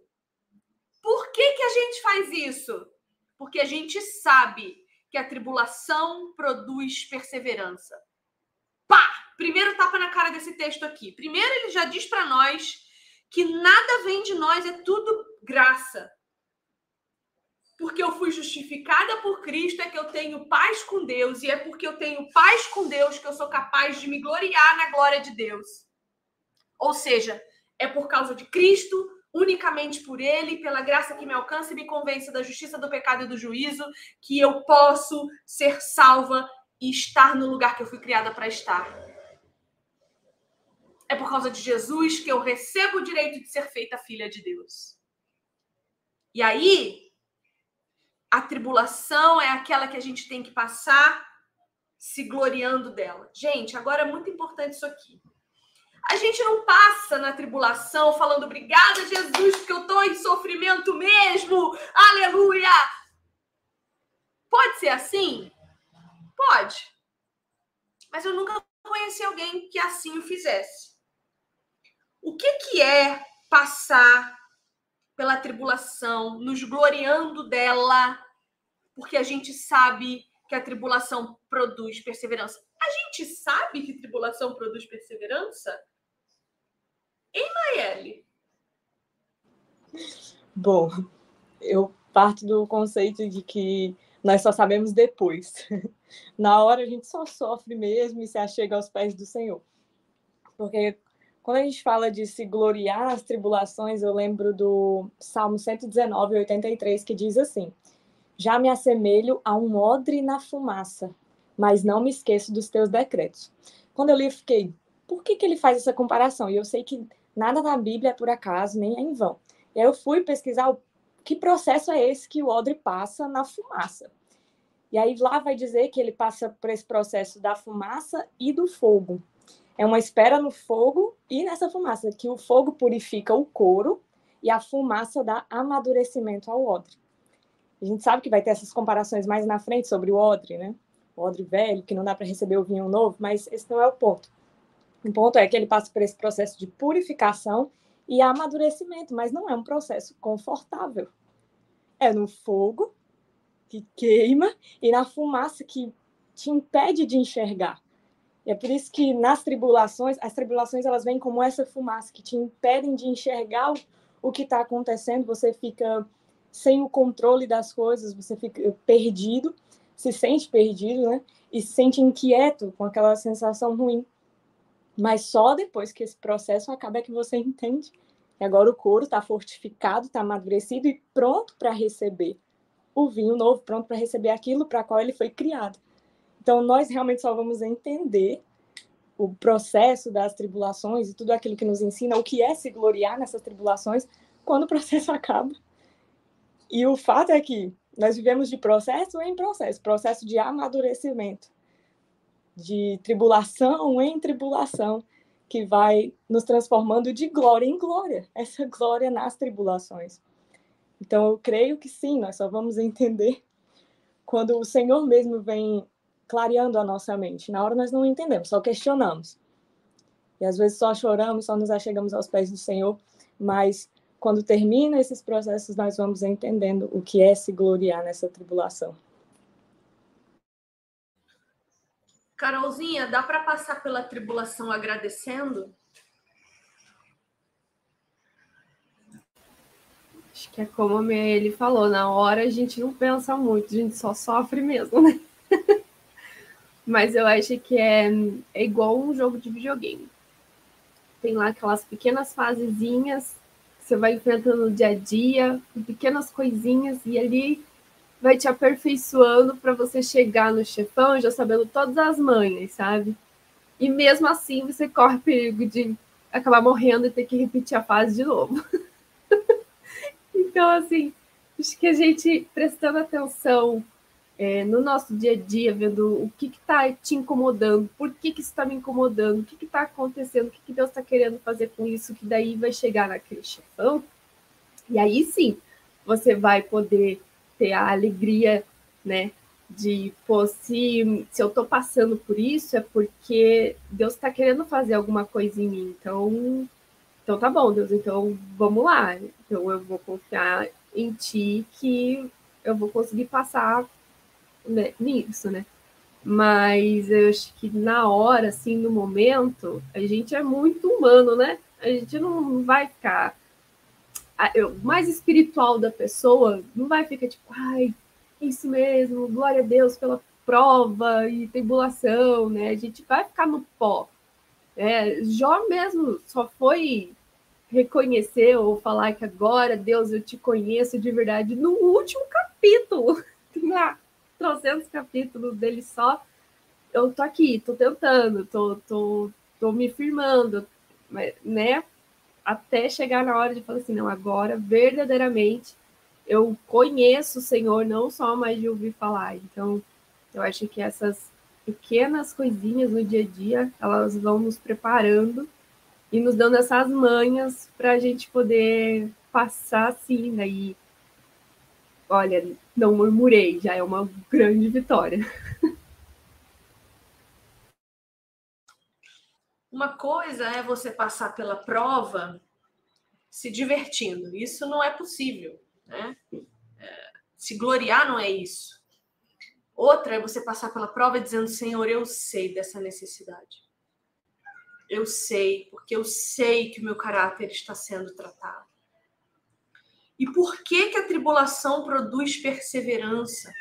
Por que, que a gente faz isso? Porque a gente sabe que a tribulação produz perseverança. Pá! Primeiro tapa na cara desse texto aqui. Primeiro ele já diz para nós que nada vem de nós, é tudo graça porque eu fui justificada por Cristo, é que eu tenho paz com Deus, e é porque eu tenho paz com Deus que eu sou capaz de me gloriar na glória de Deus. Ou seja, é por causa de Cristo, unicamente por Ele, pela graça que me alcança e me convence da justiça, do pecado e do juízo, que eu posso ser salva e estar no lugar que eu fui criada para estar. É por causa de Jesus que eu recebo o direito de ser feita filha de Deus. E aí, a tribulação é aquela que a gente tem que passar se gloriando dela. Gente, agora é muito importante isso aqui. A gente não passa na tribulação falando obrigada, Jesus, porque eu estou em sofrimento mesmo. Aleluia! Pode ser assim? Pode. Mas eu nunca conheci alguém que assim o fizesse. O que, que é passar pela tribulação, nos gloriando dela, porque a gente sabe que a tribulação produz perseverança? A gente sabe que tribulação produz perseverança? Hein, Maiele? Bom, eu parto do conceito de que nós só sabemos depois. Na hora a gente só sofre mesmo e se achega aos pés do Senhor. Porque quando a gente fala de se gloriar nas tribulações, eu lembro do Salmo 119, 83, que diz assim: Já me assemelho a um odre na fumaça, mas não me esqueço dos teus decretos. Quando eu li, eu fiquei, por que, que ele faz essa comparação? E eu sei que Nada na Bíblia é por acaso, nem é em vão. E aí eu fui pesquisar o, que processo é esse que o odre passa na fumaça. E aí lá vai dizer que ele passa por esse processo da fumaça e do fogo. É uma espera no fogo e nessa fumaça, que o fogo purifica o couro e a fumaça dá amadurecimento ao odre. A gente sabe que vai ter essas comparações mais na frente sobre o odre, né? O odre velho, que não dá para receber o vinho novo, mas esse não é o ponto. O ponto é que ele passa por esse processo de purificação e amadurecimento, mas não é um processo confortável. É no fogo que queima e na fumaça que te impede de enxergar. E é por isso que nas tribulações, as tribulações elas vêm como essa fumaça que te impedem de enxergar o, que está acontecendo. Você fica sem o controle das coisas, você fica perdido, se sente perdido, né? E se sente inquieto com aquela sensação ruim. Mas só depois que esse processo acaba é que você entende. E agora o couro está fortificado, está amadurecido e pronto para receber o vinho novo, pronto para receber aquilo para qual ele foi criado. Então nós realmente só vamos entender o processo das tribulações e tudo aquilo que nos ensina o que é se gloriar nessas tribulações quando o processo acaba. E o fato é que nós vivemos de processo em processo, processo de amadurecimento de tribulação em tribulação, que vai nos transformando de glória em glória, essa glória nas tribulações. Então, eu creio que sim, nós só vamos entender quando o Senhor mesmo vem clareando a nossa mente. Na hora nós não entendemos, só questionamos. E às vezes só choramos, só nos achegamos aos pés do Senhor, mas quando termina esses processos, nós vamos entendendo o que é se gloriar nessa tribulação. Carolzinha, dá para passar pela tribulação agradecendo? Acho que é como ele falou, na hora a gente não pensa muito, a gente só sofre mesmo, né? Mas eu acho que é, é igual um jogo de videogame. Tem lá aquelas pequenas fasezinhas que você vai enfrentando no dia a dia, pequenas coisinhas, e ali vai te aperfeiçoando para você chegar no chefão já sabendo todas as manhas, sabe? E mesmo assim você corre perigo de acabar morrendo e ter que repetir a fase de novo. então, assim, acho que a gente prestando atenção é, no nosso dia a dia, vendo o que está te incomodando, por que, que isso está me incomodando, o que está acontecendo, o que, que Deus está querendo fazer com isso, que daí vai chegar naquele chefão. E aí sim, você vai poder ter a alegria, né? De, pô, se, se eu tô passando por isso, é porque Deus está querendo fazer alguma coisa em mim. Então, então tá bom, Deus, então vamos lá. Então eu vou confiar em ti que eu vou conseguir passar né, nisso, né? Mas eu acho que na hora, assim, no momento, a gente é muito humano, né? A gente não vai ficar o mais espiritual da pessoa não vai ficar tipo, ai, isso mesmo, glória a Deus pela prova e tribulação, né? A gente vai ficar no pó. É, Jó mesmo só foi reconhecer ou falar que agora, Deus, eu te conheço de verdade no último capítulo. Lá 300 capítulos dele só. Eu tô aqui, tô tentando, tô, tô, tô me firmando, né? até chegar na hora de falar assim, não, agora verdadeiramente eu conheço o Senhor não só mais de ouvir falar. Então, eu acho que essas pequenas coisinhas no dia a dia, elas vão nos preparando e nos dando essas manhas para a gente poder passar assim, né? Olha, não murmurei, já é uma grande vitória. Uma coisa é você passar pela prova se divertindo. Isso não é possível, né? É, se gloriar não é isso. Outra é você passar pela prova dizendo: Senhor, eu sei dessa necessidade. Eu sei, porque eu sei que o meu caráter está sendo tratado. E por que que a tribulação produz perseverança?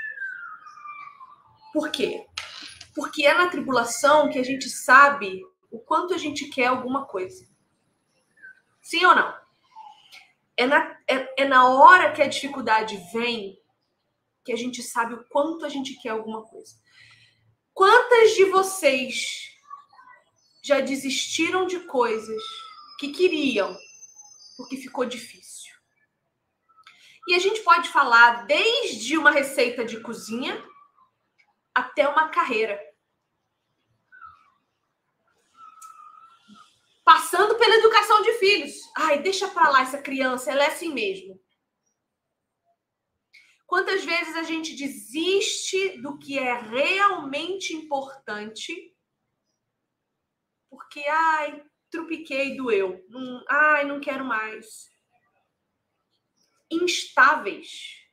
Por quê? Porque é na tribulação que a gente sabe o quanto a gente quer alguma coisa. Sim ou não? É na, é, é na hora que a dificuldade vem que a gente sabe o quanto a gente quer alguma coisa. Quantas de vocês já desistiram de coisas que queriam porque ficou difícil? E a gente pode falar desde uma receita de cozinha até uma carreira. Passando pela educação de filhos. Ai, deixa para lá essa criança, ela é assim mesmo. Quantas vezes a gente desiste do que é realmente importante porque, ai, trupiquei, doeu. Não, ai, não quero mais. Instáveis.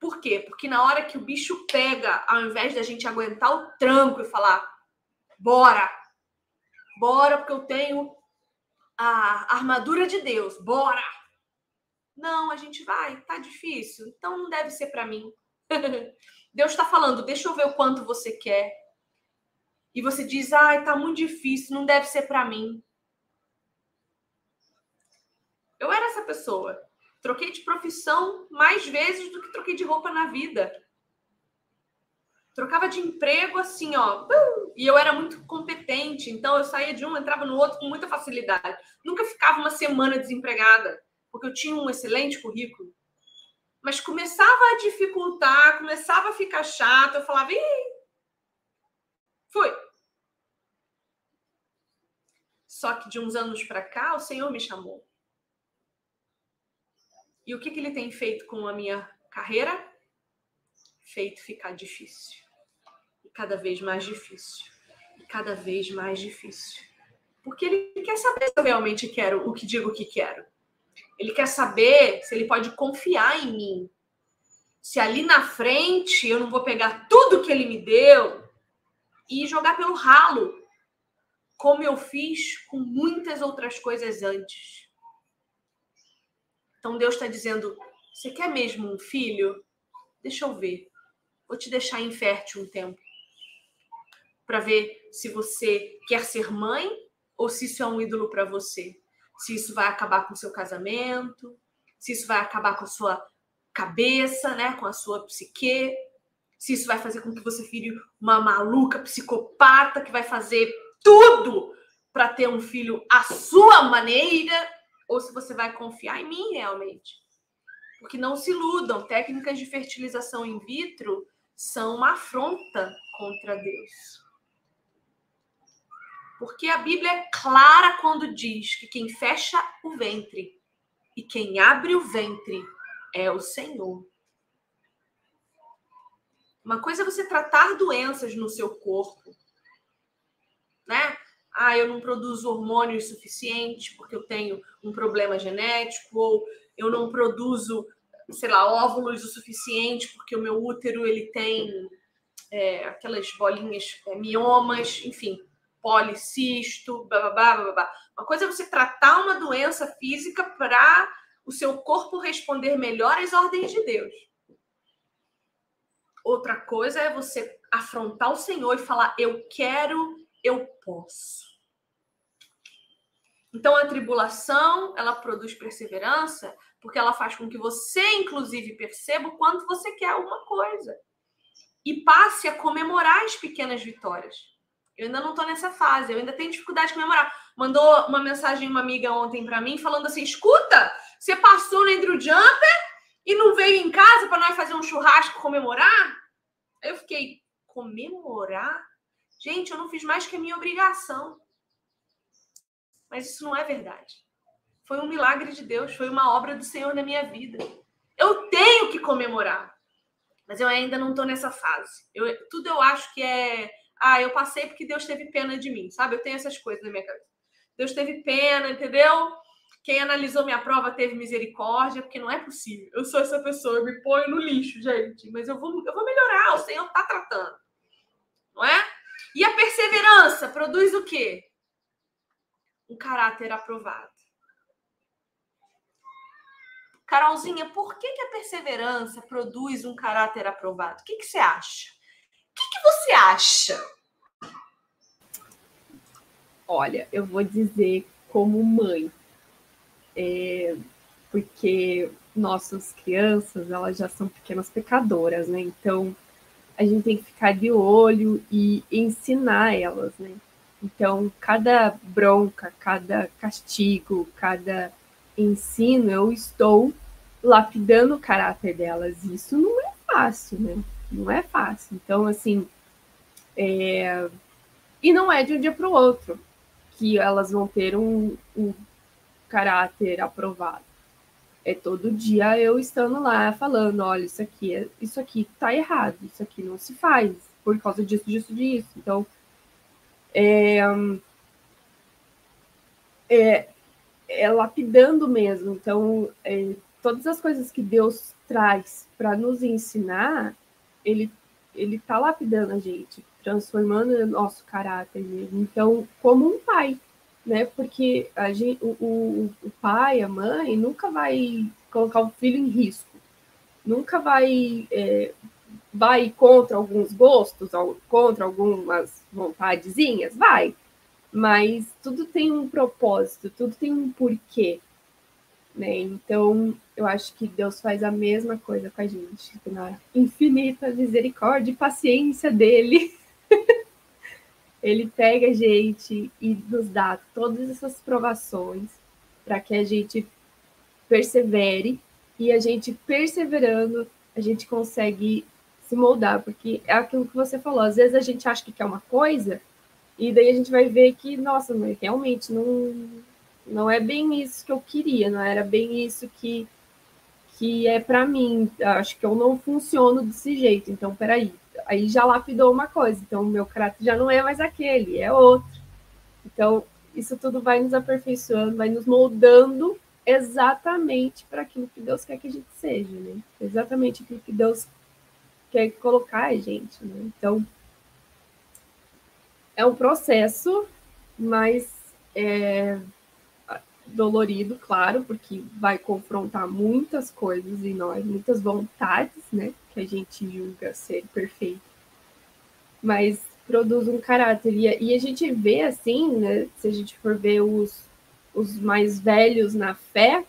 Por quê? Porque na hora que o bicho pega, ao invés da gente aguentar o tranco e falar, bora, bora, porque eu tenho a armadura de Deus, bora. Não, a gente vai, tá difícil, então não deve ser para mim. Deus está falando, deixa eu ver o quanto você quer. E você diz, ai, tá muito difícil, não deve ser para mim. Eu era essa pessoa. Troquei de profissão mais vezes do que troquei de roupa na vida. Trocava de emprego assim, ó. E eu era muito competente, então eu saía de um, entrava no outro com muita facilidade. Nunca ficava uma semana desempregada porque eu tinha um excelente currículo. Mas começava a dificultar, começava a ficar chato, eu falava, Ih! fui. Só que de uns anos para cá, o Senhor me chamou. E o que, que ele tem feito com a minha carreira? Feito ficar difícil. E cada vez mais difícil. E cada vez mais difícil. Porque ele quer saber se eu realmente quero o que digo que quero. Ele quer saber se ele pode confiar em mim. Se ali na frente eu não vou pegar tudo que ele me deu e jogar pelo ralo, como eu fiz com muitas outras coisas antes. Então Deus está dizendo: você quer mesmo um filho? Deixa eu ver. Vou te deixar infértil um tempo para ver se você quer ser mãe ou se isso é um ídolo para você se isso vai acabar com o seu casamento, se isso vai acabar com a sua cabeça, né, com a sua psique, se isso vai fazer com que você vire uma maluca psicopata que vai fazer tudo para ter um filho à sua maneira, ou se você vai confiar em mim realmente. Porque não se iludam, técnicas de fertilização in vitro são uma afronta contra Deus. Porque a Bíblia é clara quando diz que quem fecha o ventre e quem abre o ventre é o Senhor. Uma coisa é você tratar doenças no seu corpo, né? Ah, eu não produzo hormônios suficiente porque eu tenho um problema genético, ou eu não produzo, sei lá, óvulos o suficiente porque o meu útero ele tem é, aquelas bolinhas, é, miomas, enfim policisto, blá, blá, blá, blá. Uma coisa é você tratar uma doença física para o seu corpo responder melhor às ordens de Deus. Outra coisa é você afrontar o Senhor e falar: Eu quero, eu posso. Então a tribulação, ela produz perseverança, porque ela faz com que você, inclusive, perceba o quanto você quer alguma coisa. E passe a comemorar as pequenas vitórias. Eu ainda não estou nessa fase, eu ainda tenho dificuldade de comemorar. Mandou uma mensagem uma amiga ontem para mim falando assim: escuta, você passou no Andrew Jumper e não veio em casa para nós fazer um churrasco comemorar? Eu fiquei, comemorar? Gente, eu não fiz mais que a minha obrigação. Mas isso não é verdade. Foi um milagre de Deus, foi uma obra do Senhor na minha vida. Eu tenho que comemorar. Mas eu ainda não estou nessa fase. Eu, tudo eu acho que é. Ah, eu passei porque Deus teve pena de mim, sabe? Eu tenho essas coisas na minha cabeça. Deus teve pena, entendeu? Quem analisou minha prova teve misericórdia, porque não é possível. Eu sou essa pessoa, eu me ponho no lixo, gente. Mas eu vou, eu vou melhorar, o Senhor está tratando. Não é? E a perseverança produz o quê? Um caráter aprovado. Carolzinha, por que, que a perseverança produz um caráter aprovado? O que, que você acha? O que, que você acha? Olha, eu vou dizer como mãe, é, porque nossas crianças elas já são pequenas pecadoras, né? Então a gente tem que ficar de olho e ensinar elas, né? Então cada bronca, cada castigo, cada ensino, eu estou lapidando o caráter delas. Isso não é fácil, né? Não é fácil. Então, assim, é... e não é de um dia para o outro que elas vão ter um, um caráter aprovado. É todo dia eu estando lá falando, olha, isso aqui é, isso aqui tá errado, isso aqui não se faz por causa disso, disso, disso. Então, é, é, é lapidando mesmo. Então, é, todas as coisas que Deus traz para nos ensinar, ele ele tá lapidando a gente, transformando o nosso caráter mesmo. Então, como um pai, né? Porque a gente, o, o, o pai, a mãe, nunca vai colocar o filho em risco, nunca vai é, vai contra alguns gostos, contra algumas vontadezinhas, vai, mas tudo tem um propósito, tudo tem um porquê, né? Então, eu acho que Deus faz a mesma coisa com a gente, na infinita misericórdia e paciência dele. ele pega a gente e nos dá todas essas provações para que a gente persevere e a gente perseverando, a gente consegue se moldar, porque é aquilo que você falou, às vezes a gente acha que quer uma coisa e daí a gente vai ver que, nossa, mas realmente não não é bem isso que eu queria, não era bem isso que que é para mim. Acho que eu não funciono desse jeito. Então, peraí, aí já lapidou uma coisa, então o meu caráter já não é mais aquele, é outro. Então, isso tudo vai nos aperfeiçoando, vai nos moldando exatamente para aquilo que Deus quer que a gente seja, né? Exatamente aquilo que Deus quer colocar a gente, né? Então, é um processo, mas é dolorido, claro, porque vai confrontar muitas coisas em nós, muitas vontades, né? que a gente julga ser perfeito, mas produz um caráter. E, e a gente vê assim, né, se a gente for ver os, os mais velhos na fé,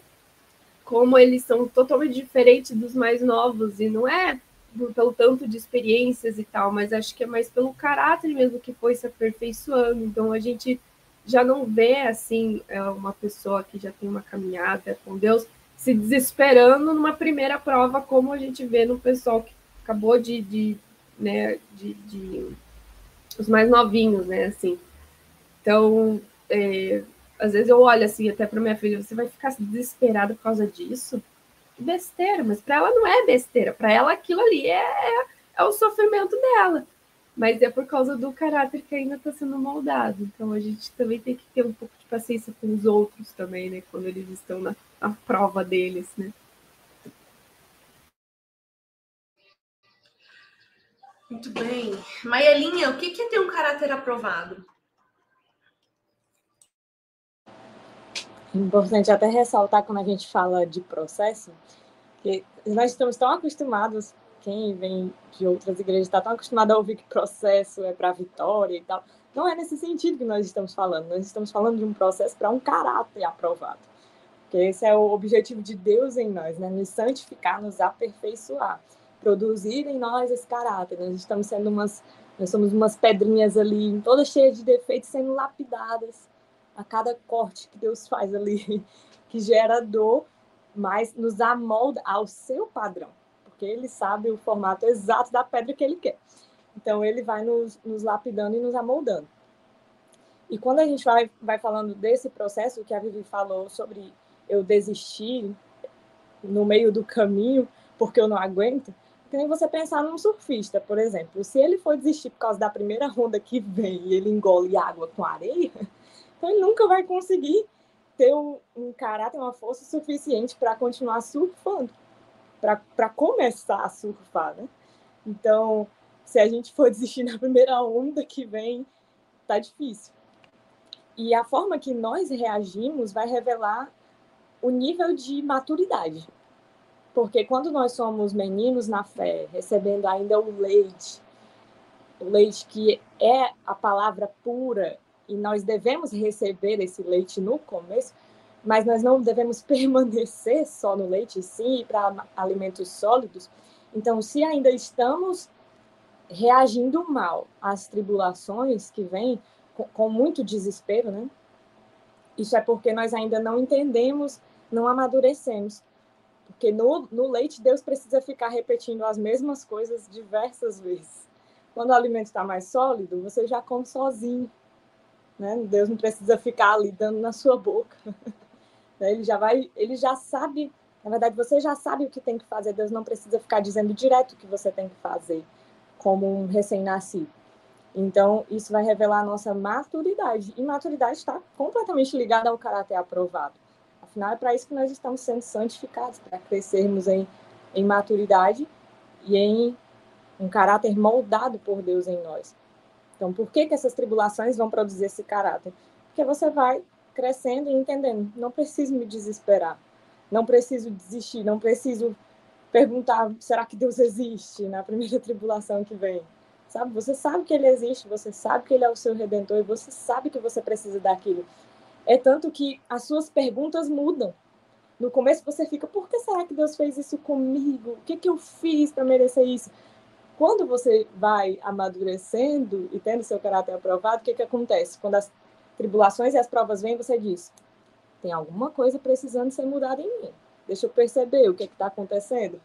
como eles são totalmente diferentes dos mais novos, e não é pelo tanto de experiências e tal, mas acho que é mais pelo caráter mesmo que foi se aperfeiçoando. Então a gente já não vê assim é, uma pessoa que já tem uma caminhada com Deus se desesperando numa primeira prova, como a gente vê no pessoal que acabou de, de né, de, de, os mais novinhos, né, assim. Então, é, às vezes eu olho assim até para minha filha, você vai ficar desesperada por causa disso? Besteira, mas para ela não é besteira, para ela aquilo ali é, é, é o sofrimento dela mas é por causa do caráter que ainda está sendo moldado. Então a gente também tem que ter um pouco de paciência com os outros também, né? Quando eles estão na, na prova deles, né? Muito bem. Maelinha, o que é ter um caráter aprovado? Importante até ressaltar quando a gente fala de processo, que nós estamos tão acostumados quem vem de outras igrejas está tão acostumado a ouvir que processo é para vitória e tal. Não é nesse sentido que nós estamos falando. Nós estamos falando de um processo para um caráter aprovado. Porque esse é o objetivo de Deus em nós, né? Nos santificar, nos aperfeiçoar, produzir em nós esse caráter. Nós estamos sendo umas, nós somos umas pedrinhas ali, todas cheias de defeitos, sendo lapidadas a cada corte que Deus faz ali, que gera dor, mas nos amolda ao seu padrão, porque ele sabe o formato exato da pedra que ele quer. Então, ele vai nos, nos lapidando e nos amoldando. E quando a gente vai, vai falando desse processo, que a Vivi falou sobre eu desistir no meio do caminho porque eu não aguento, que nem você pensar num surfista, por exemplo. Se ele for desistir por causa da primeira onda que vem e ele engole água com areia, então ele nunca vai conseguir ter um, um caráter, uma força suficiente para continuar surfando, para começar a surfar, né? Então, se a gente for desistir na primeira onda que vem, tá difícil. E a forma que nós reagimos vai revelar o nível de maturidade. Porque quando nós somos meninos na fé, recebendo ainda o leite, o leite que é a palavra pura, e nós devemos receber esse leite no começo, mas nós não devemos permanecer só no leite, sim, para alimentos sólidos. Então, se ainda estamos reagindo mal às tribulações que vêm, com, muito desespero, né? Isso é porque nós ainda não entendemos, não amadurecemos. Porque no, no leite, Deus precisa ficar repetindo as mesmas coisas diversas vezes. Quando o alimento está mais sólido, você já come sozinho. Né? Deus não precisa ficar ali dando na sua boca. Né? Ele já vai, ele já sabe, na verdade, você já sabe o que tem que fazer. Deus não precisa ficar dizendo direto o que você tem que fazer, como um recém-nascido. Então, isso vai revelar a nossa maturidade. E maturidade está completamente ligada ao caráter aprovado. Afinal, é para isso que nós estamos sendo santificados, para crescermos em, em maturidade e em um caráter moldado por Deus em nós. Então, por que, que essas tribulações vão produzir esse caráter? Porque você vai crescendo e entendendo. Não preciso me desesperar. Não preciso desistir. Não preciso perguntar: será que Deus existe na primeira tribulação que vem? sabe? Você sabe que ele existe, você sabe que ele é o seu redentor e você sabe que você precisa daquilo. É tanto que as suas perguntas mudam. No começo você fica, por que será que Deus fez isso comigo? O que, que eu fiz para merecer isso? Quando você vai amadurecendo e tendo seu caráter aprovado, o que, que acontece? Quando as tribulações e as provas vêm, você diz: tem alguma coisa precisando ser mudada em mim. Deixa eu perceber o que está acontecendo.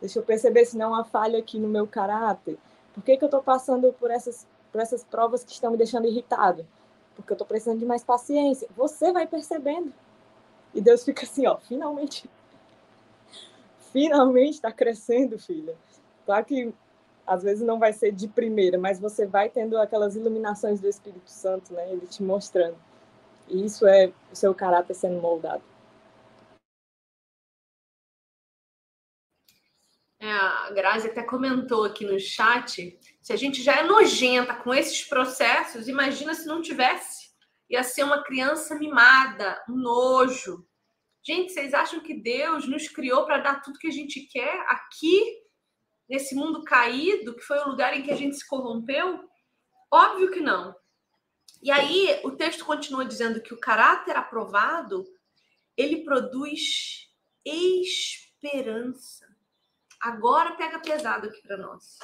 Deixa eu perceber se não há falha aqui no meu caráter. Por que, que eu estou passando por essas, por essas provas que estão me deixando irritado? Porque eu estou precisando de mais paciência. Você vai percebendo. E Deus fica assim, ó, finalmente. Finalmente está crescendo, filha. Claro que às vezes não vai ser de primeira, mas você vai tendo aquelas iluminações do Espírito Santo, né? Ele te mostrando. E isso é o seu caráter sendo moldado. É, a Grazi até comentou aqui no chat, se a gente já é nojenta com esses processos, imagina se não tivesse. Ia ser uma criança mimada, um nojo. Gente, vocês acham que Deus nos criou para dar tudo que a gente quer aqui, nesse mundo caído, que foi o lugar em que a gente se corrompeu? Óbvio que não. E aí, o texto continua dizendo que o caráter aprovado, ele produz esperança. Agora pega pesado aqui para nós.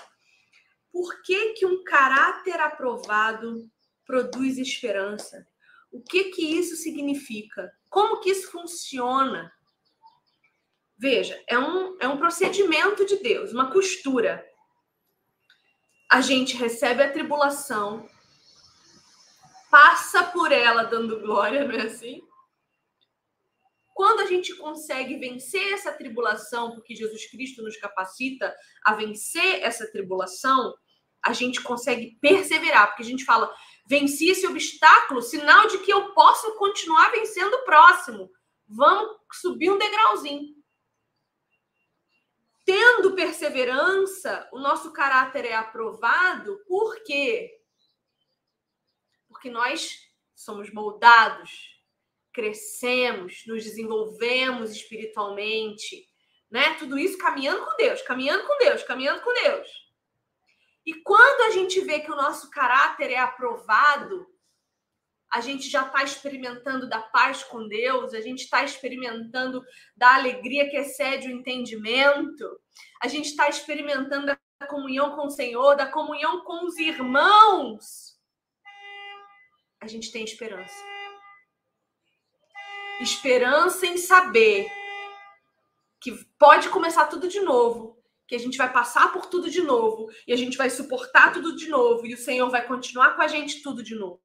Por que, que um caráter aprovado produz esperança? O que que isso significa? Como que isso funciona? Veja, é um, é um procedimento de Deus, uma costura. A gente recebe a tribulação, passa por ela dando glória, não é assim? Quando a gente consegue vencer essa tribulação, porque Jesus Cristo nos capacita a vencer essa tribulação, a gente consegue perseverar, porque a gente fala, venci esse obstáculo, sinal de que eu posso continuar vencendo o próximo. Vamos subir um degrauzinho. Tendo perseverança, o nosso caráter é aprovado, por quê? Porque nós somos moldados crescemos, nos desenvolvemos espiritualmente, né? Tudo isso caminhando com Deus, caminhando com Deus, caminhando com Deus. E quando a gente vê que o nosso caráter é aprovado, a gente já está experimentando da paz com Deus, a gente está experimentando da alegria que excede o entendimento, a gente está experimentando da comunhão com o Senhor, da comunhão com os irmãos. A gente tem esperança esperança em saber que pode começar tudo de novo, que a gente vai passar por tudo de novo e a gente vai suportar tudo de novo e o Senhor vai continuar com a gente tudo de novo.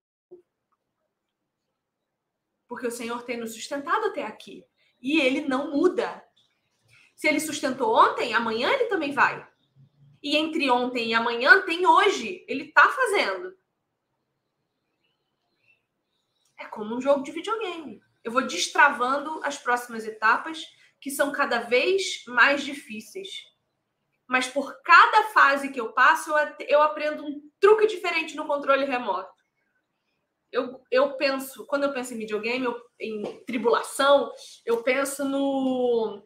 Porque o Senhor tem nos sustentado até aqui e ele não muda. Se ele sustentou ontem, amanhã ele também vai. E entre ontem e amanhã tem hoje. Ele está fazendo. É como um jogo de videogame. Eu vou destravando as próximas etapas, que são cada vez mais difíceis. Mas por cada fase que eu passo, eu aprendo um truque diferente no controle remoto. Eu, eu penso, quando eu penso em videogame, eu, em tribulação, eu penso no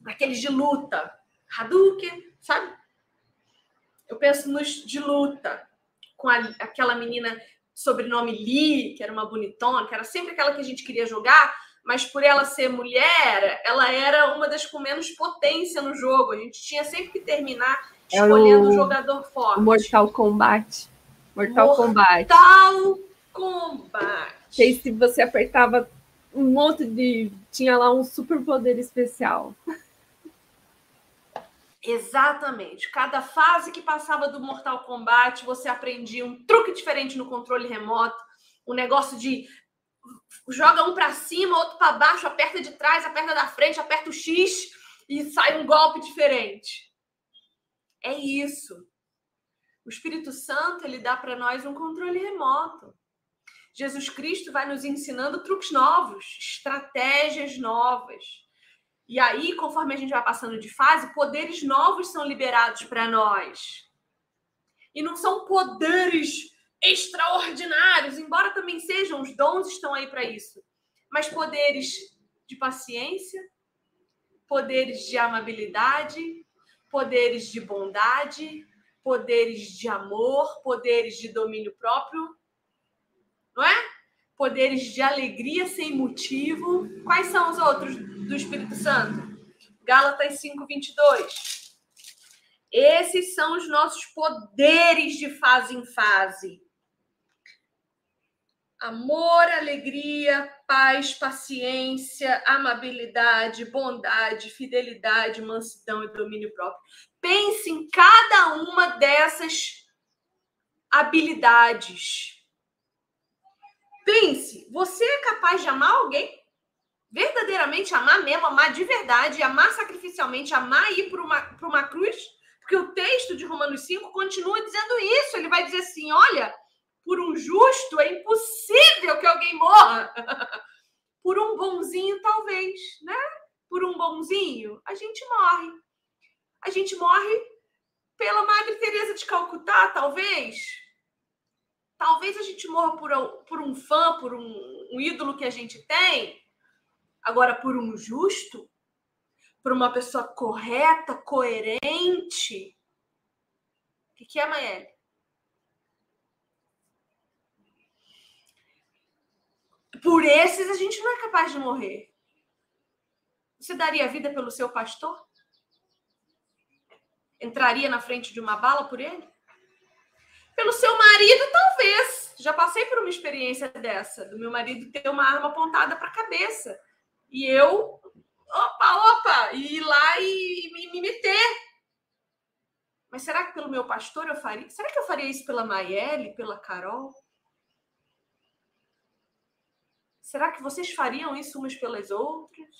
naqueles de luta, Hadouken, sabe? Eu penso nos de luta, com a, aquela menina sobrenome Lee, que era uma bonitona, que era sempre aquela que a gente queria jogar, mas por ela ser mulher, ela era uma das com menos potência no jogo. A gente tinha sempre que terminar é escolhendo o, um jogador forte. Mortal Kombat. Mortal, Mortal Kombat. Mortal Kombat. Que aí, se você apertava um monte de. Tinha lá um super poder especial. Exatamente. Cada fase que passava do Mortal Kombat, você aprendia um truque diferente no controle remoto, o um negócio de joga um para cima, outro para baixo, aperta de trás, aperta da frente, aperta o X e sai um golpe diferente. É isso. O Espírito Santo, ele dá para nós um controle remoto. Jesus Cristo vai nos ensinando truques novos, estratégias novas. E aí, conforme a gente vai passando de fase, poderes novos são liberados para nós. E não são poderes extraordinários, embora também sejam, os dons estão aí para isso. Mas poderes de paciência, poderes de amabilidade, poderes de bondade, poderes de amor, poderes de domínio próprio, não é? Poderes de alegria sem motivo. Quais são os outros? do Espírito Santo. Gálatas 5, 22. Esses são os nossos poderes de fase em fase. Amor, alegria, paz, paciência, amabilidade, bondade, fidelidade, mansidão e domínio próprio. Pense em cada uma dessas habilidades. Pense, você é capaz de amar alguém? verdadeiramente amar mesmo, amar de verdade, amar sacrificialmente, amar ir para uma, uma cruz, porque o texto de Romanos 5 continua dizendo isso. Ele vai dizer assim: olha, por um justo é impossível que alguém morra. por um bonzinho, talvez, né? Por um bonzinho, a gente morre. A gente morre pela Madre Teresa de Calcutá, talvez. Talvez a gente morra por, por um fã, por um, um ídolo que a gente tem. Agora, por um justo, por uma pessoa correta, coerente. O que, que é, Maelle? Por esses a gente não é capaz de morrer. Você daria vida pelo seu pastor? Entraria na frente de uma bala por ele? Pelo seu marido, talvez. Já passei por uma experiência dessa, do meu marido ter uma arma apontada para a cabeça e eu, opa, opa, ir lá e, e me meter. Mas será que pelo meu pastor eu faria? Será que eu faria isso pela Maiele, pela Carol? Será que vocês fariam isso umas pelas outras?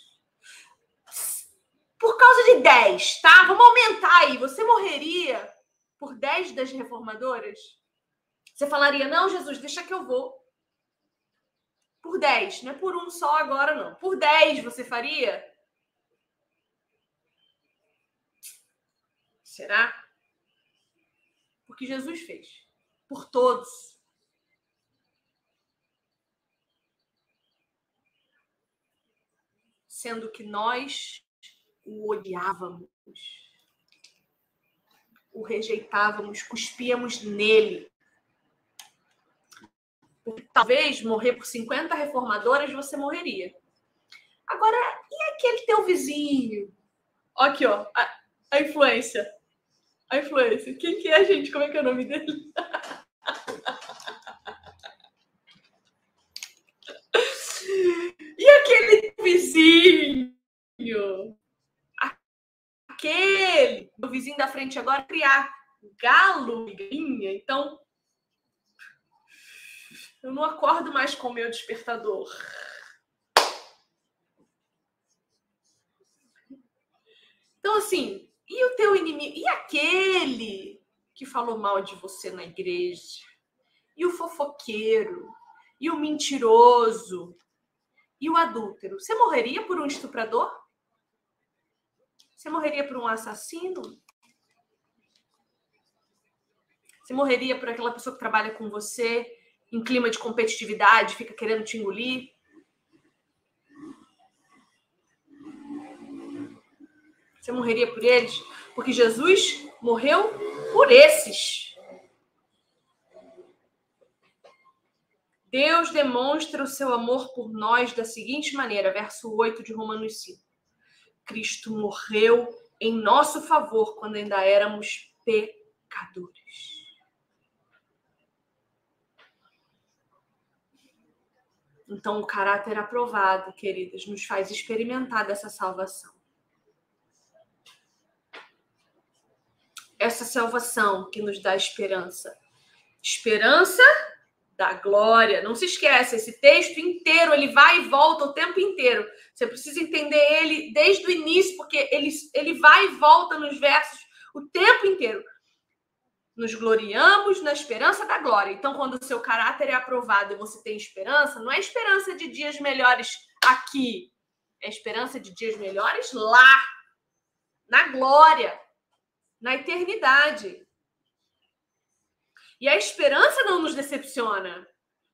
Por causa de 10, tá? Vamos aumentar aí. Você morreria por 10 das reformadoras? Você falaria, não, Jesus, deixa que eu vou. Por 10, não é por um só agora, não. Por 10 você faria? Será? Porque Jesus fez. Por todos. Sendo que nós o odiávamos, o rejeitávamos, cuspíamos nele talvez morrer por 50 reformadoras, você morreria. Agora, e aquele teu vizinho? Aqui, ó, a, a influência. A influência. Quem que é, gente? Como é que é o nome dele? e aquele vizinho aquele, o vizinho da frente agora, criar galo e galinha. Então, eu não acordo mais com o meu despertador. Então, assim, e o teu inimigo? E aquele que falou mal de você na igreja? E o fofoqueiro? E o mentiroso? E o adúltero? Você morreria por um estuprador? Você morreria por um assassino? Você morreria por aquela pessoa que trabalha com você em clima de competitividade, fica querendo te engolir? Você morreria por eles? Porque Jesus morreu por esses. Deus demonstra o seu amor por nós da seguinte maneira, verso 8 de Romanos 5. Cristo morreu em nosso favor quando ainda éramos pecadores. Então, o caráter aprovado, queridas, nos faz experimentar dessa salvação. essa salvação que nos dá esperança. Esperança da glória. Não se esqueça, esse texto inteiro, ele vai e volta o tempo inteiro. Você precisa entender ele desde o início, porque ele, ele vai e volta nos versos o tempo inteiro. Nos gloriamos na esperança da glória. Então, quando o seu caráter é aprovado e você tem esperança, não é esperança de dias melhores aqui, é esperança de dias melhores lá, na glória na eternidade. E a esperança não nos decepciona.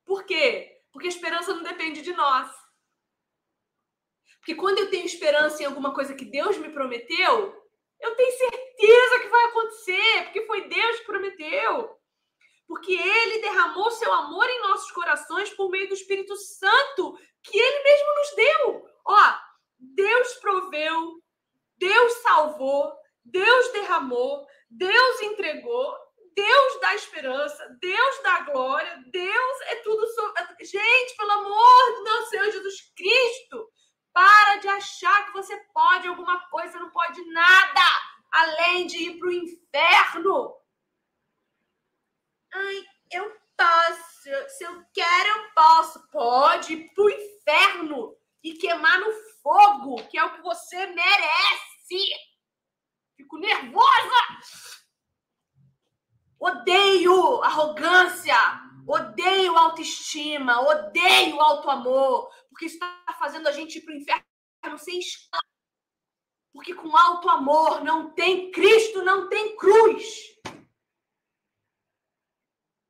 Por quê? Porque a esperança não depende de nós. Porque quando eu tenho esperança em alguma coisa que Deus me prometeu, eu tenho certeza que vai acontecer, porque foi Deus que prometeu. Porque ele derramou seu amor em nossos corações por meio do Espírito Santo, que ele mesmo nos deu. Ó, Deus proveu, Deus salvou, Deus derramou, Deus entregou, Deus dá esperança, Deus dá glória, Deus é tudo sobre. Gente, pelo amor de Deus, Senhor Jesus Cristo, para de achar que você pode alguma coisa, não pode nada, além de ir para o inferno. Ai, eu posso. Se eu quero, eu posso. Pode ir para o inferno e queimar no fogo, que é o que você merece. Fico nervosa! Odeio arrogância, odeio autoestima, odeio auto-amor, porque isso está fazendo a gente ir para o inferno sem escala. Porque com alto amor não tem Cristo, não tem cruz.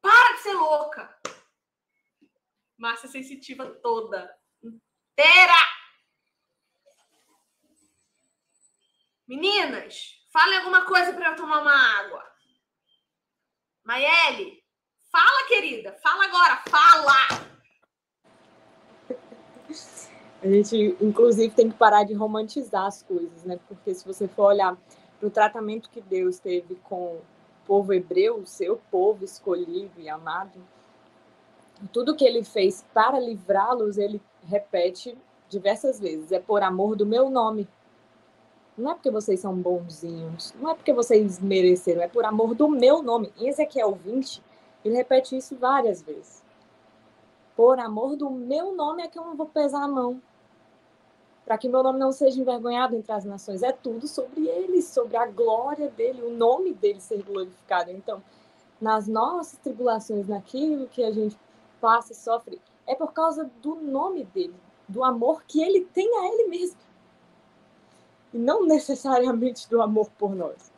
Para de ser louca. Márcia sensitiva toda, inteira. Meninas, Fale alguma coisa para eu tomar uma água. Maiele, fala, querida. Fala agora, fala! A gente, inclusive, tem que parar de romantizar as coisas, né? Porque se você for olhar para o tratamento que Deus teve com o povo hebreu, o seu povo escolhido e amado, tudo que ele fez para livrá-los, ele repete diversas vezes: é por amor do meu nome. Não é porque vocês são bonzinhos, não é porque vocês mereceram, é por amor do meu nome. Em Ezequiel 20, ele repete isso várias vezes. Por amor do meu nome é que eu não vou pesar a mão. Para que meu nome não seja envergonhado entre as nações. É tudo sobre ele, sobre a glória dele, o nome dele ser glorificado. Então, nas nossas tribulações, naquilo que a gente passa e sofre, é por causa do nome dele, do amor que ele tem a ele mesmo e não necessariamente do amor por nós.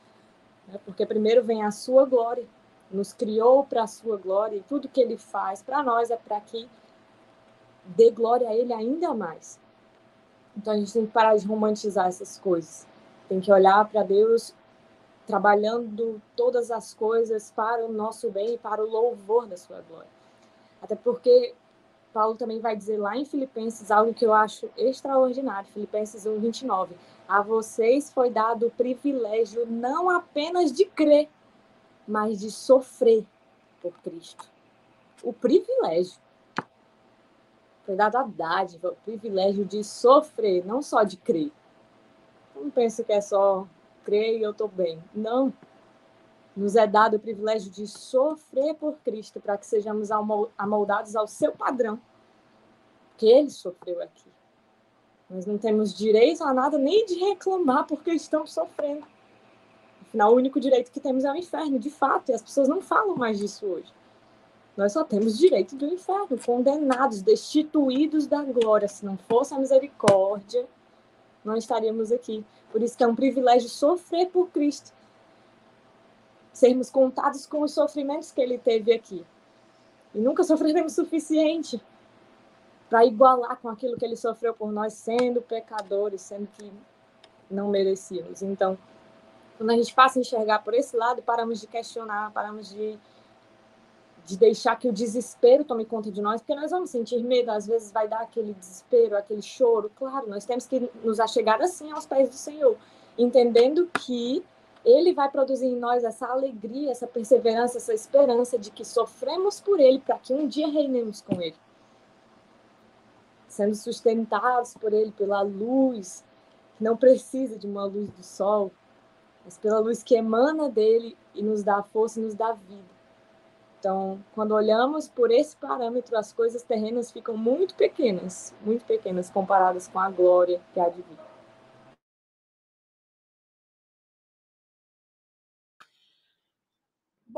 Né? Porque primeiro vem a sua glória, nos criou para a sua glória e tudo que ele faz para nós é para que dê glória a ele ainda mais. Então a gente tem que parar de romantizar essas coisas. Tem que olhar para Deus trabalhando todas as coisas para o nosso bem e para o louvor da sua glória. Até porque Paulo também vai dizer lá em Filipenses algo que eu acho extraordinário, Filipenses 1, 29. A vocês foi dado o privilégio não apenas de crer, mas de sofrer por Cristo. O privilégio. Foi dado a dádiva, o privilégio de sofrer, não só de crer. Não penso que é só creio e eu estou bem. Não. Nos é dado o privilégio de sofrer por Cristo para que sejamos amoldados ao seu padrão. Porque ele sofreu aqui. Nós não temos direito a nada nem de reclamar porque estamos sofrendo. Afinal, o único direito que temos é o inferno, de fato, e as pessoas não falam mais disso hoje. Nós só temos direito do inferno, condenados, destituídos da glória. Se não fosse a misericórdia, não estaríamos aqui. Por isso que é um privilégio sofrer por Cristo. Sermos contados com os sofrimentos que ele teve aqui. E nunca sofreremos o suficiente para igualar com aquilo que ele sofreu por nós, sendo pecadores, sendo que não merecíamos. Então, quando a gente passa a enxergar por esse lado, paramos de questionar, paramos de de deixar que o desespero tome conta de nós, porque nós vamos sentir medo, às vezes vai dar aquele desespero, aquele choro. Claro, nós temos que nos achegar assim aos pés do Senhor, entendendo que ele vai produzir em nós essa alegria, essa perseverança, essa esperança de que sofremos por ele para que um dia reinemos com ele. Sendo sustentados por ele pela luz, que não precisa de uma luz do sol, mas pela luz que emana dele e nos dá força e nos dá vida. Então, quando olhamos por esse parâmetro, as coisas terrenas ficam muito pequenas, muito pequenas comparadas com a glória que há de.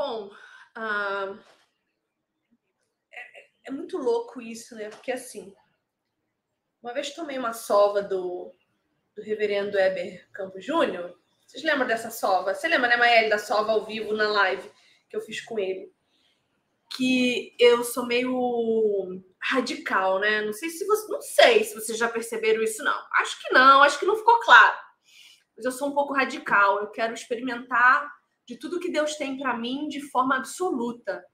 Bom, uh, é, é, muito louco isso, né? Porque assim, uma vez tomei uma sova do, do reverendo Eber Campos Júnior. Vocês lembram dessa sova? Você lembra, né, Mael, da sova ao vivo na live que eu fiz com ele? que eu sou meio radical, né? Não sei se você, não sei se vocês já perceberam isso não. Acho que não, acho que não ficou claro. Mas eu sou um pouco radical. Eu quero experimentar de tudo que Deus tem para mim de forma absoluta.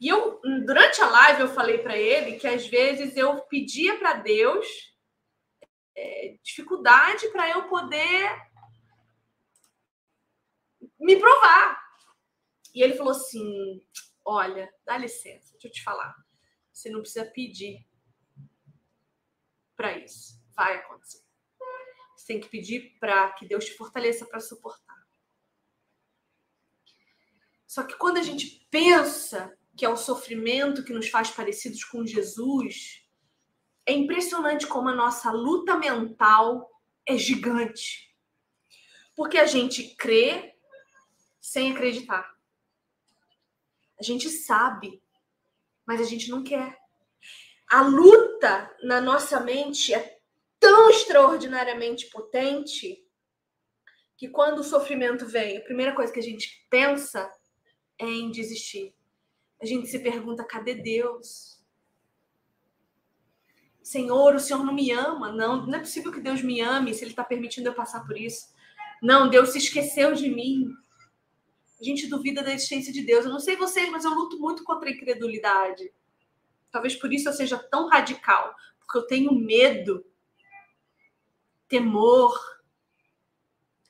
E eu durante a live eu falei para ele que às vezes eu pedia para Deus é, dificuldade para eu poder me provar. E ele falou assim: Olha, dá licença, deixa eu te falar. Você não precisa pedir para isso. Vai acontecer. Você tem que pedir para que Deus te fortaleça para suportar. Só que quando a gente pensa que é o sofrimento que nos faz parecidos com Jesus, é impressionante como a nossa luta mental é gigante. Porque a gente crê sem acreditar. A gente sabe, mas a gente não quer. A luta na nossa mente é tão extraordinariamente potente que quando o sofrimento vem, a primeira coisa que a gente pensa em desistir. A gente se pergunta: cadê Deus? Senhor, o Senhor não me ama. Não, não é possível que Deus me ame se Ele está permitindo eu passar por isso. Não, Deus se esqueceu de mim a gente duvida da existência de Deus. Eu não sei vocês, mas eu luto muito contra a incredulidade. Talvez por isso eu seja tão radical, porque eu tenho medo, temor,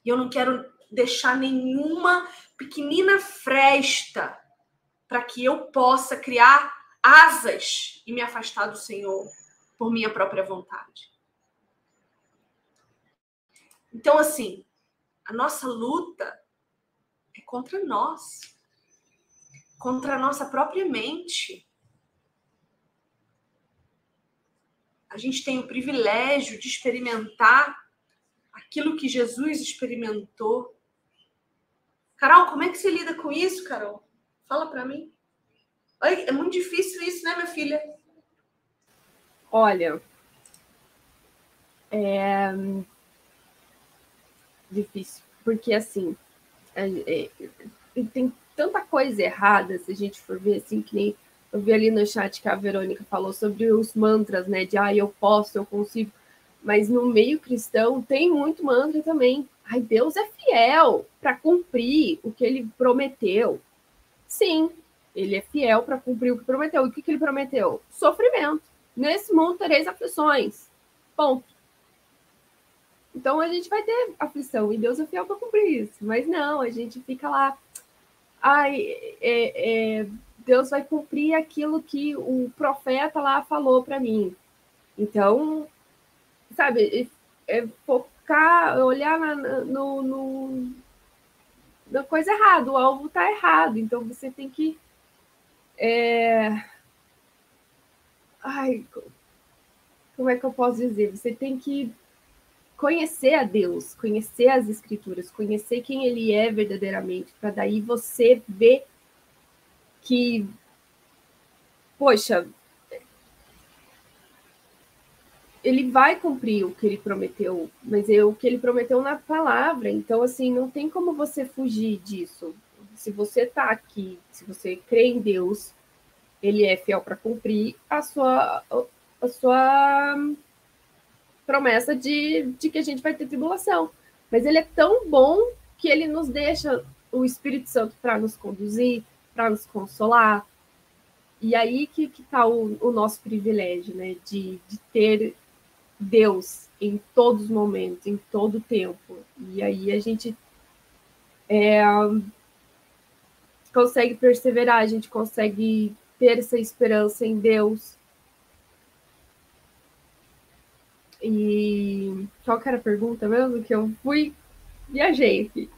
e eu não quero deixar nenhuma pequenina fresta para que eu possa criar asas e me afastar do Senhor por minha própria vontade. Então, assim, a nossa luta é contra nós, contra a nossa própria mente. A gente tem o privilégio de experimentar aquilo que Jesus experimentou. Carol, como é que você lida com isso, Carol? Fala para mim. É muito difícil isso, né, minha filha? Olha, é difícil, porque assim, é, é, tem tanta coisa errada, se a gente for ver assim, que nem eu vi ali no chat que a Verônica falou sobre os mantras, né? De ah, eu posso, eu consigo. Mas no meio cristão tem muito mantra também. Ai, Deus é fiel para cumprir o que ele prometeu. Sim, ele é fiel para cumprir o que prometeu. E o que, que ele prometeu? Sofrimento. Nesse mundo tereis aflições. Ponto. Então a gente vai ter aflição e Deus é fiel para cumprir isso. Mas não, a gente fica lá. Ai, é, é, Deus vai cumprir aquilo que o profeta lá falou para mim. Então, sabe, é, focar, olhar na, no, no, na coisa errada, o alvo está errado. Então você tem que. É... Ai, como é que eu posso dizer? Você tem que conhecer a Deus, conhecer as Escrituras, conhecer quem Ele é verdadeiramente, para daí você ver que, poxa, ele vai cumprir o que ele prometeu, mas é o que ele prometeu na palavra. Então, assim, não tem como você fugir disso. Se você está aqui, se você crê em Deus, ele é fiel para cumprir a sua, a sua promessa de, de que a gente vai ter tribulação. Mas ele é tão bom que ele nos deixa o Espírito Santo para nos conduzir, para nos consolar. E aí que está o, o, nosso privilégio, né? De, de ter Deus em todos os momentos, em todo o tempo. E aí a gente é, consegue perseverar, a gente consegue ter essa esperança em Deus. E qual que era a pergunta mesmo? Que eu fui, viajei aqui.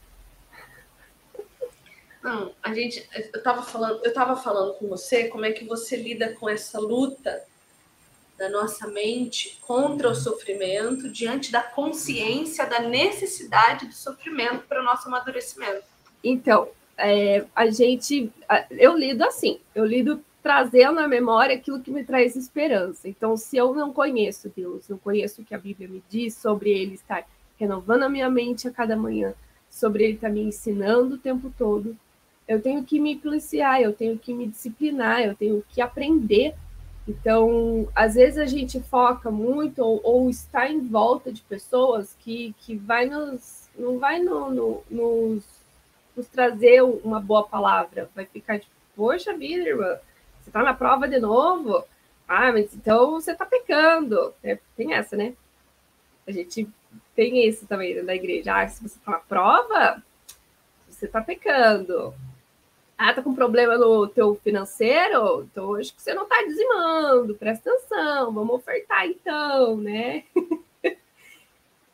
Não, a gente, eu estava falando, eu tava falando com você como é que você lida com essa luta da nossa mente contra o sofrimento diante da consciência da necessidade do sofrimento para o nosso amadurecimento. Então, é, a gente, eu lido assim, eu lido trazendo à memória aquilo que me traz esperança. Então, se eu não conheço Deus, não conheço o que a Bíblia me diz sobre Ele estar renovando a minha mente a cada manhã, sobre Ele estar me ensinando o tempo todo, eu tenho que me policiar, eu tenho que me disciplinar, eu tenho que aprender. Então, às vezes a gente foca muito ou, ou está em volta de pessoas que, que vai nos, não vai no, no, nos, nos trazer uma boa palavra, vai ficar tipo, poxa vida, irmã, você está na prova de novo? Ah, mas então você está pecando. É, tem essa, né? A gente tem isso também na igreja. Ah, se você está na prova, você está pecando. Ah, tá com problema no teu financeiro? Então acho que você não está dizimando. Presta atenção, vamos ofertar então, né?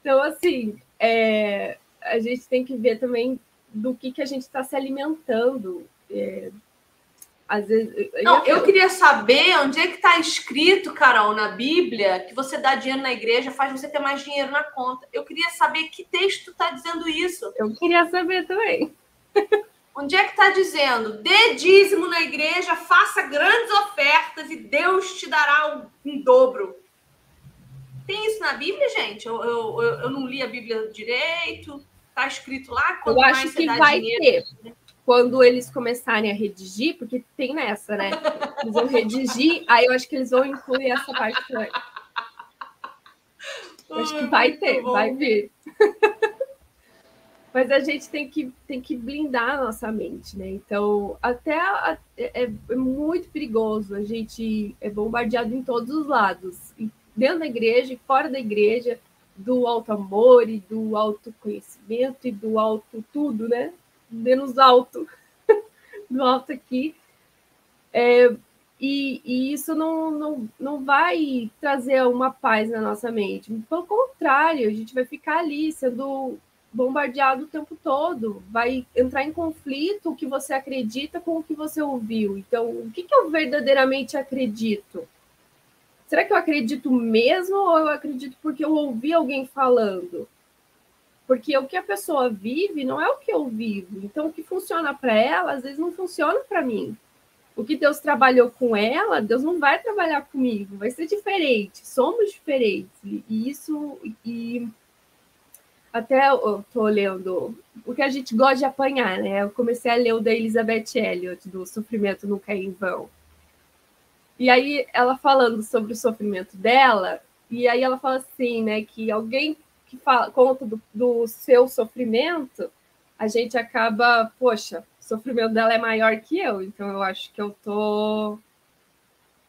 então, assim, é, a gente tem que ver também do que, que a gente está se alimentando. É, às vezes. Não, eu queria saber onde é que está escrito, Carol, na Bíblia, que você dá dinheiro na igreja faz você ter mais dinheiro na conta. Eu queria saber que texto está dizendo isso. Eu queria saber também. Onde é que está dizendo? Dê dízimo na igreja, faça grandes ofertas e Deus te dará um, dobro. Tem isso na Bíblia, gente? Eu, eu, eu não li a Bíblia direito. Está escrito lá? eu acho que vai dinheiro, ter. Né? quando eles começarem a redigir, porque tem nessa, né? Eles vão redigir, aí eu acho que eles vão incluir essa parte também. Acho que vai ter, vai vir. Mas a gente tem que, tem que blindar a nossa mente, né? Então, até a, é, é, muito perigoso. A gente é bombardeado em todos os lados. Dentro da igreja e fora da igreja, do alto amor e do autoconhecimento e do alto tudo, né? menos alto do alto aqui. É, e, e, isso não, não, não vai trazer uma paz na nossa mente. Pelo contrário, a gente vai ficar ali sendo bombardeado o tempo todo, vai entrar em conflito o que você acredita com o que você ouviu. Então, o que, que eu verdadeiramente acredito? Será que eu acredito mesmo ou eu acredito porque eu ouvi alguém falando? Porque o que a pessoa vive não é o que eu vivo. Então, o que funciona para ela, às vezes não funciona para mim. O que Deus trabalhou com ela, Deus não vai trabalhar comigo, vai ser diferente. Somos diferentes. E isso. E até eu tô lendo o que a gente gosta de apanhar, né? Eu comecei a ler o da Elizabeth Elliot, do Sofrimento Nunca é em Vão. E aí ela falando sobre o sofrimento dela, e aí ela fala assim, né, que alguém que fala, conta do, do seu sofrimento, a gente acaba, poxa, o sofrimento dela é maior que eu, então eu acho que eu tô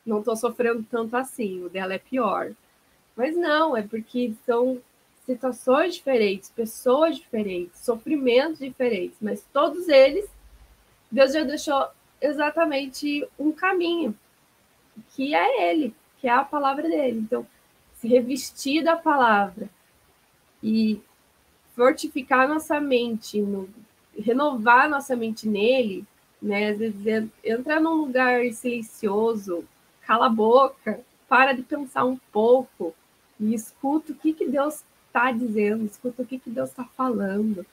não tô sofrendo tanto assim, o dela é pior. Mas não, é porque são situações diferentes, pessoas diferentes, sofrimentos diferentes, mas todos eles, Deus já deixou exatamente um caminho, que é Ele, que é a palavra dele. Então, se revestir da palavra, e fortificar nossa mente, no, renovar nossa mente nele, né? Às vezes entrar num lugar silencioso, cala a boca, para de pensar um pouco e escuta o que, que Deus está dizendo, escuta o que, que Deus está falando,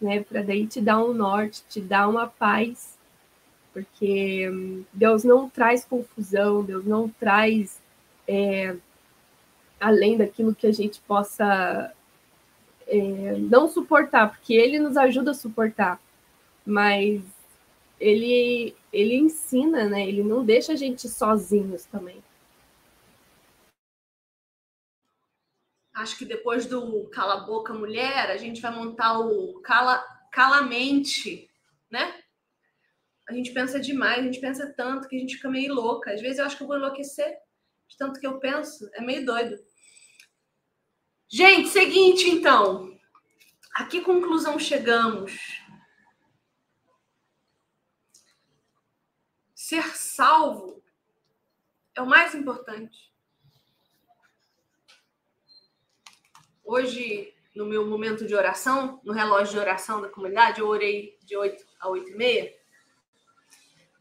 né? Para daí te dar um norte, te dar uma paz, porque hum, Deus não traz confusão, Deus não traz é, além daquilo que a gente possa é, não suportar, porque Ele nos ajuda a suportar, mas Ele ele ensina, né? Ele não deixa a gente sozinhos também. Acho que depois do Cala Boca Mulher, a gente vai montar o Cala, Cala Mente, né? A gente pensa demais, a gente pensa tanto que a gente fica meio louca. Às vezes eu acho que eu vou enlouquecer de tanto que eu penso. É meio doido. Gente, seguinte então. A que conclusão chegamos? Ser salvo é o mais importante. Hoje, no meu momento de oração, no relógio de oração da comunidade, eu orei de 8 a 8 e meia.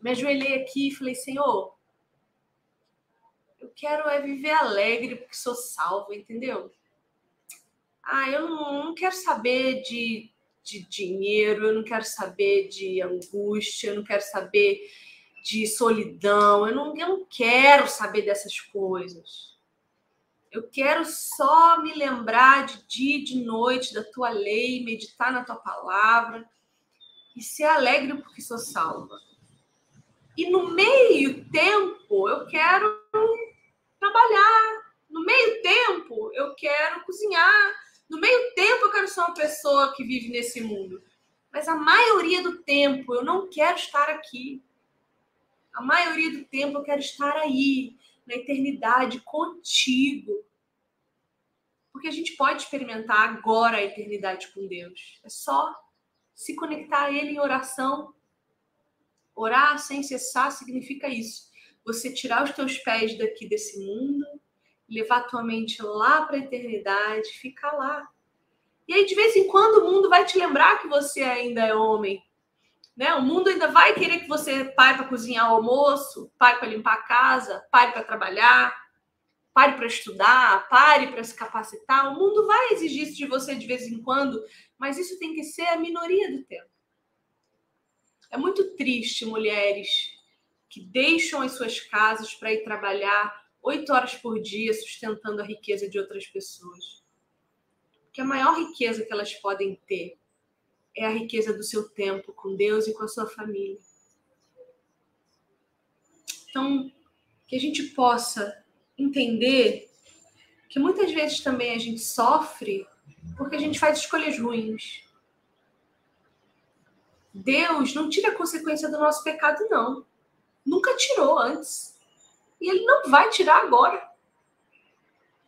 Me ajoelhei aqui e falei, Senhor, eu quero é viver alegre porque sou salvo, entendeu? Ah, eu não, quero saber de, de dinheiro, eu não quero saber de angústia, eu não quero saber de solidão, eu não, eu não quero saber dessas coisas. Eu quero só me lembrar de dia e de noite da tua lei, meditar na tua palavra e ser alegre porque sou salva. E no meio tempo eu quero trabalhar. No meio tempo eu quero cozinhar. No meio tempo eu quero ser uma pessoa que vive nesse mundo. Mas a maioria do tempo eu não quero estar aqui. A maioria do tempo eu quero estar aí, na eternidade contigo. Porque a gente pode experimentar agora a eternidade com Deus. É só se conectar a Ele em oração. Orar sem cessar significa isso. Você tirar os teus pés daqui desse mundo, levar tua mente lá para a eternidade, ficar lá. E aí, de vez em quando, o mundo vai te lembrar que você ainda é homem. Né? O mundo ainda vai querer que você pare para cozinhar o almoço, pare para limpar a casa, pare para trabalhar, pare para estudar, pare para se capacitar. O mundo vai exigir isso de você de vez em quando, mas isso tem que ser a minoria do tempo. É muito triste mulheres que deixam as suas casas para ir trabalhar oito horas por dia sustentando a riqueza de outras pessoas. Porque a maior riqueza que elas podem ter é a riqueza do seu tempo com Deus e com a sua família. Então, que a gente possa entender que muitas vezes também a gente sofre porque a gente faz escolhas ruins. Deus não tira a consequência do nosso pecado, não. Nunca tirou antes. E ele não vai tirar agora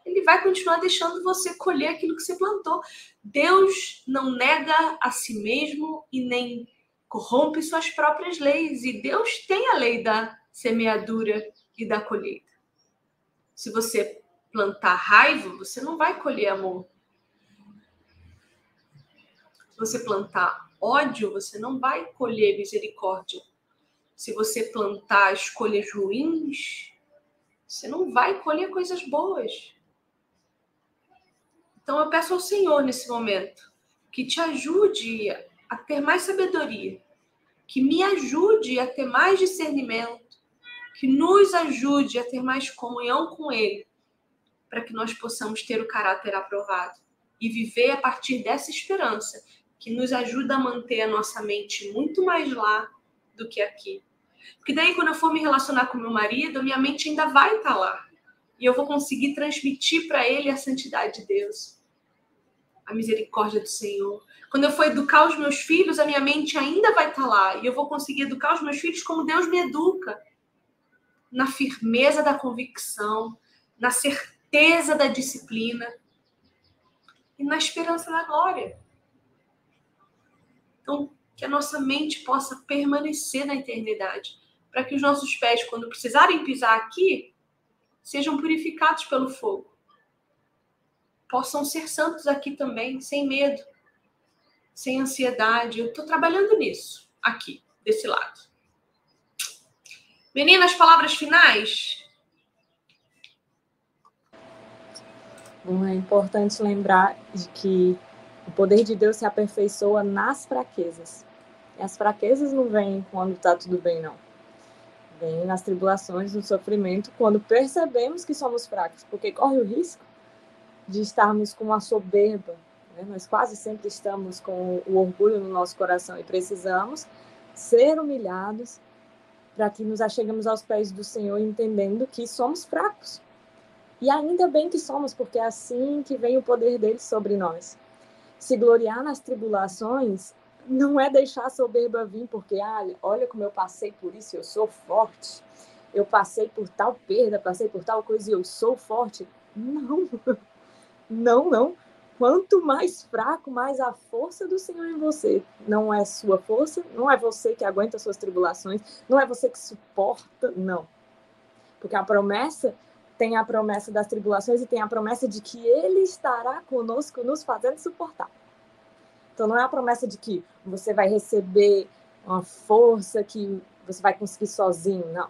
ele vai continuar deixando você colher aquilo que você plantou. Deus não nega a si mesmo e nem corrompe suas próprias leis. E Deus tem a lei da semeadura e da colheita. Se você plantar raiva, você não vai colher amor. Se você plantar ódio, você não vai colher misericórdia. Se você plantar escolhas ruins, você não vai colher coisas boas. Então eu peço ao Senhor nesse momento que te ajude a ter mais sabedoria, que me ajude a ter mais discernimento, que nos ajude a ter mais comunhão com Ele, para que nós possamos ter o caráter aprovado e viver a partir dessa esperança que nos ajuda a manter a nossa mente muito mais lá do que aqui. Porque daí, quando eu for me relacionar com meu marido, minha mente ainda vai estar lá. E eu vou conseguir transmitir para ele a santidade de Deus a misericórdia do Senhor. Quando eu for educar os meus filhos, a minha mente ainda vai estar lá e eu vou conseguir educar os meus filhos como Deus me educa na firmeza da convicção, na certeza da disciplina e na esperança da glória. Então, que a nossa mente possa permanecer na eternidade, para que os nossos pés, quando precisarem pisar aqui, sejam purificados pelo fogo possam ser santos aqui também, sem medo, sem ansiedade. Eu estou trabalhando nisso, aqui, desse lado. Meninas, palavras finais? Bom, é importante lembrar de que o poder de Deus se aperfeiçoa nas fraquezas. E as fraquezas não vêm quando está tudo bem, não. Vem nas tribulações, no sofrimento, quando percebemos que somos fracos, porque corre o risco de estarmos com uma soberba. Né? Nós quase sempre estamos com o orgulho no nosso coração e precisamos ser humilhados para que nos acheguemos aos pés do Senhor entendendo que somos fracos. E ainda bem que somos, porque é assim que vem o poder dele sobre nós. Se gloriar nas tribulações não é deixar a soberba vir, porque ah, olha como eu passei por isso, eu sou forte. Eu passei por tal perda, passei por tal coisa e eu sou forte. Não, não, não. Quanto mais fraco, mais a força do Senhor em você. Não é sua força, não é você que aguenta suas tribulações, não é você que suporta, não. Porque a promessa tem a promessa das tribulações e tem a promessa de que Ele estará conosco, nos fazendo suportar. Então, não é a promessa de que você vai receber uma força que você vai conseguir sozinho, não.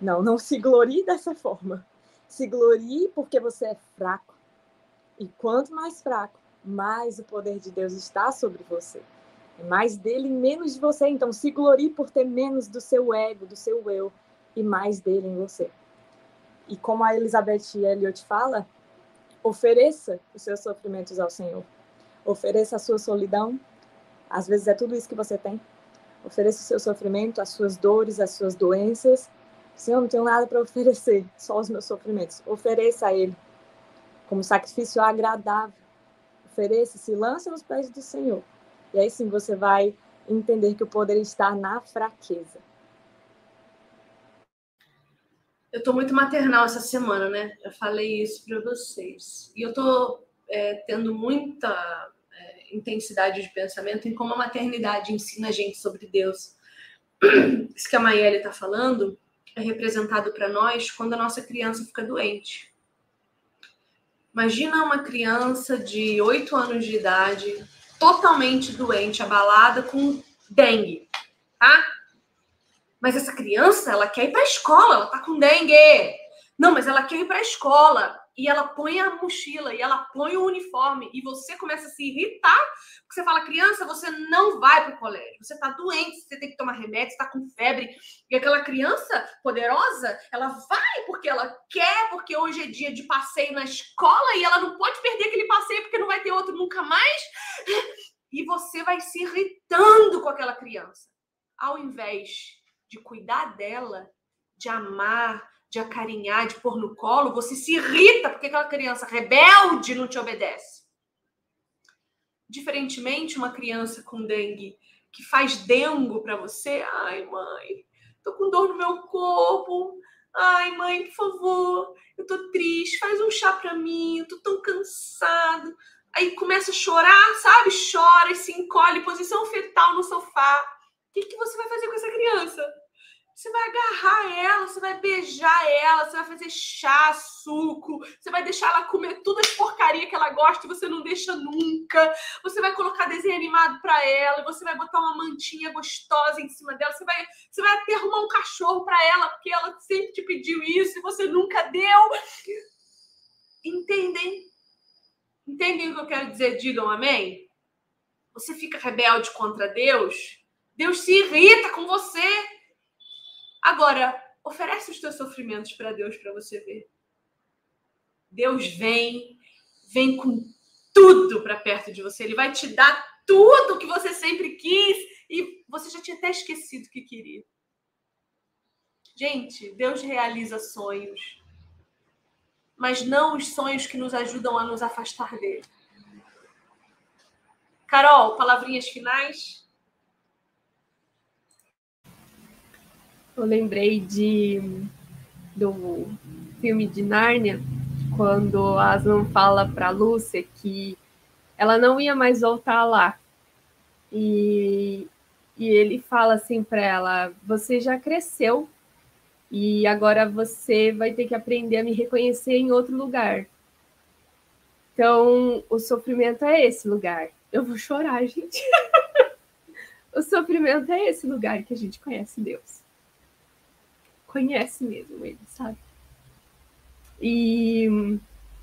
Não, não se glorie dessa forma. Se glorie porque você é fraco. E quanto mais fraco, mais o poder de Deus está sobre você. É mais dele e menos de você. Então, se glorie por ter menos do seu ego, do seu eu, e mais dele em você. E como a Elizabeth Elliot fala, ofereça os seus sofrimentos ao Senhor. Ofereça a sua solidão. Às vezes é tudo isso que você tem. Ofereça o seu sofrimento, as suas dores, as suas doenças. Senhor, não tenho nada para oferecer, só os meus sofrimentos. Ofereça a Ele como sacrifício agradável. Ofereça, se lança nos pés do Senhor. E aí sim você vai entender que o poder está na fraqueza. Eu estou muito maternal essa semana, né? Eu falei isso para vocês. E eu estou é, tendo muita é, intensidade de pensamento em como a maternidade ensina a gente sobre Deus. Isso que a Maiele está falando é representado para nós quando a nossa criança fica doente. Imagina uma criança de 8 anos de idade, totalmente doente, abalada com dengue, tá? Mas essa criança, ela quer ir para a escola, ela tá com dengue. Não, mas ela quer ir para a escola. E ela põe a mochila e ela põe o uniforme e você começa a se irritar, porque você fala, criança, você não vai para o colégio, você está doente, você tem que tomar remédio, está com febre. E aquela criança poderosa, ela vai porque ela quer, porque hoje é dia de passeio na escola e ela não pode perder aquele passeio porque não vai ter outro nunca mais. E você vai se irritando com aquela criança, ao invés de cuidar dela, de amar, de acarinhar, de pôr no colo, você se irrita porque aquela criança rebelde não te obedece. Diferentemente, uma criança com dengue que faz dengo para você, ai mãe, tô com dor no meu corpo. Ai, mãe, por favor, eu tô triste, faz um chá para mim, eu tô tão cansado. Aí começa a chorar, sabe? Chora e se encolhe, posição fetal no sofá. O que, que você vai fazer com essa criança? Você vai agarrar ela, você vai beijar ela, você vai fazer chá, suco, você vai deixar ela comer tudo as porcaria que ela gosta e você não deixa nunca. Você vai colocar desenho animado para ela, você vai botar uma mantinha gostosa em cima dela, você vai, você vai até arrumar um cachorro para ela, porque ela sempre te pediu isso e você nunca deu. Entendem? Entendem o que eu quero dizer? Digam amém? Você fica rebelde contra Deus, Deus se irrita com você. Agora, oferece os teus sofrimentos para Deus para você ver. Deus vem, vem com tudo para perto de você. Ele vai te dar tudo que você sempre quis e você já tinha até esquecido que queria. Gente, Deus realiza sonhos, mas não os sonhos que nos ajudam a nos afastar dele. Carol, palavrinhas finais? Eu lembrei de do filme de Nárnia, quando Aslan fala para Lúcia que ela não ia mais voltar lá. E, e ele fala assim para ela: Você já cresceu e agora você vai ter que aprender a me reconhecer em outro lugar. Então, o sofrimento é esse lugar. Eu vou chorar, gente. o sofrimento é esse lugar que a gente conhece Deus. Conhece mesmo ele, sabe? E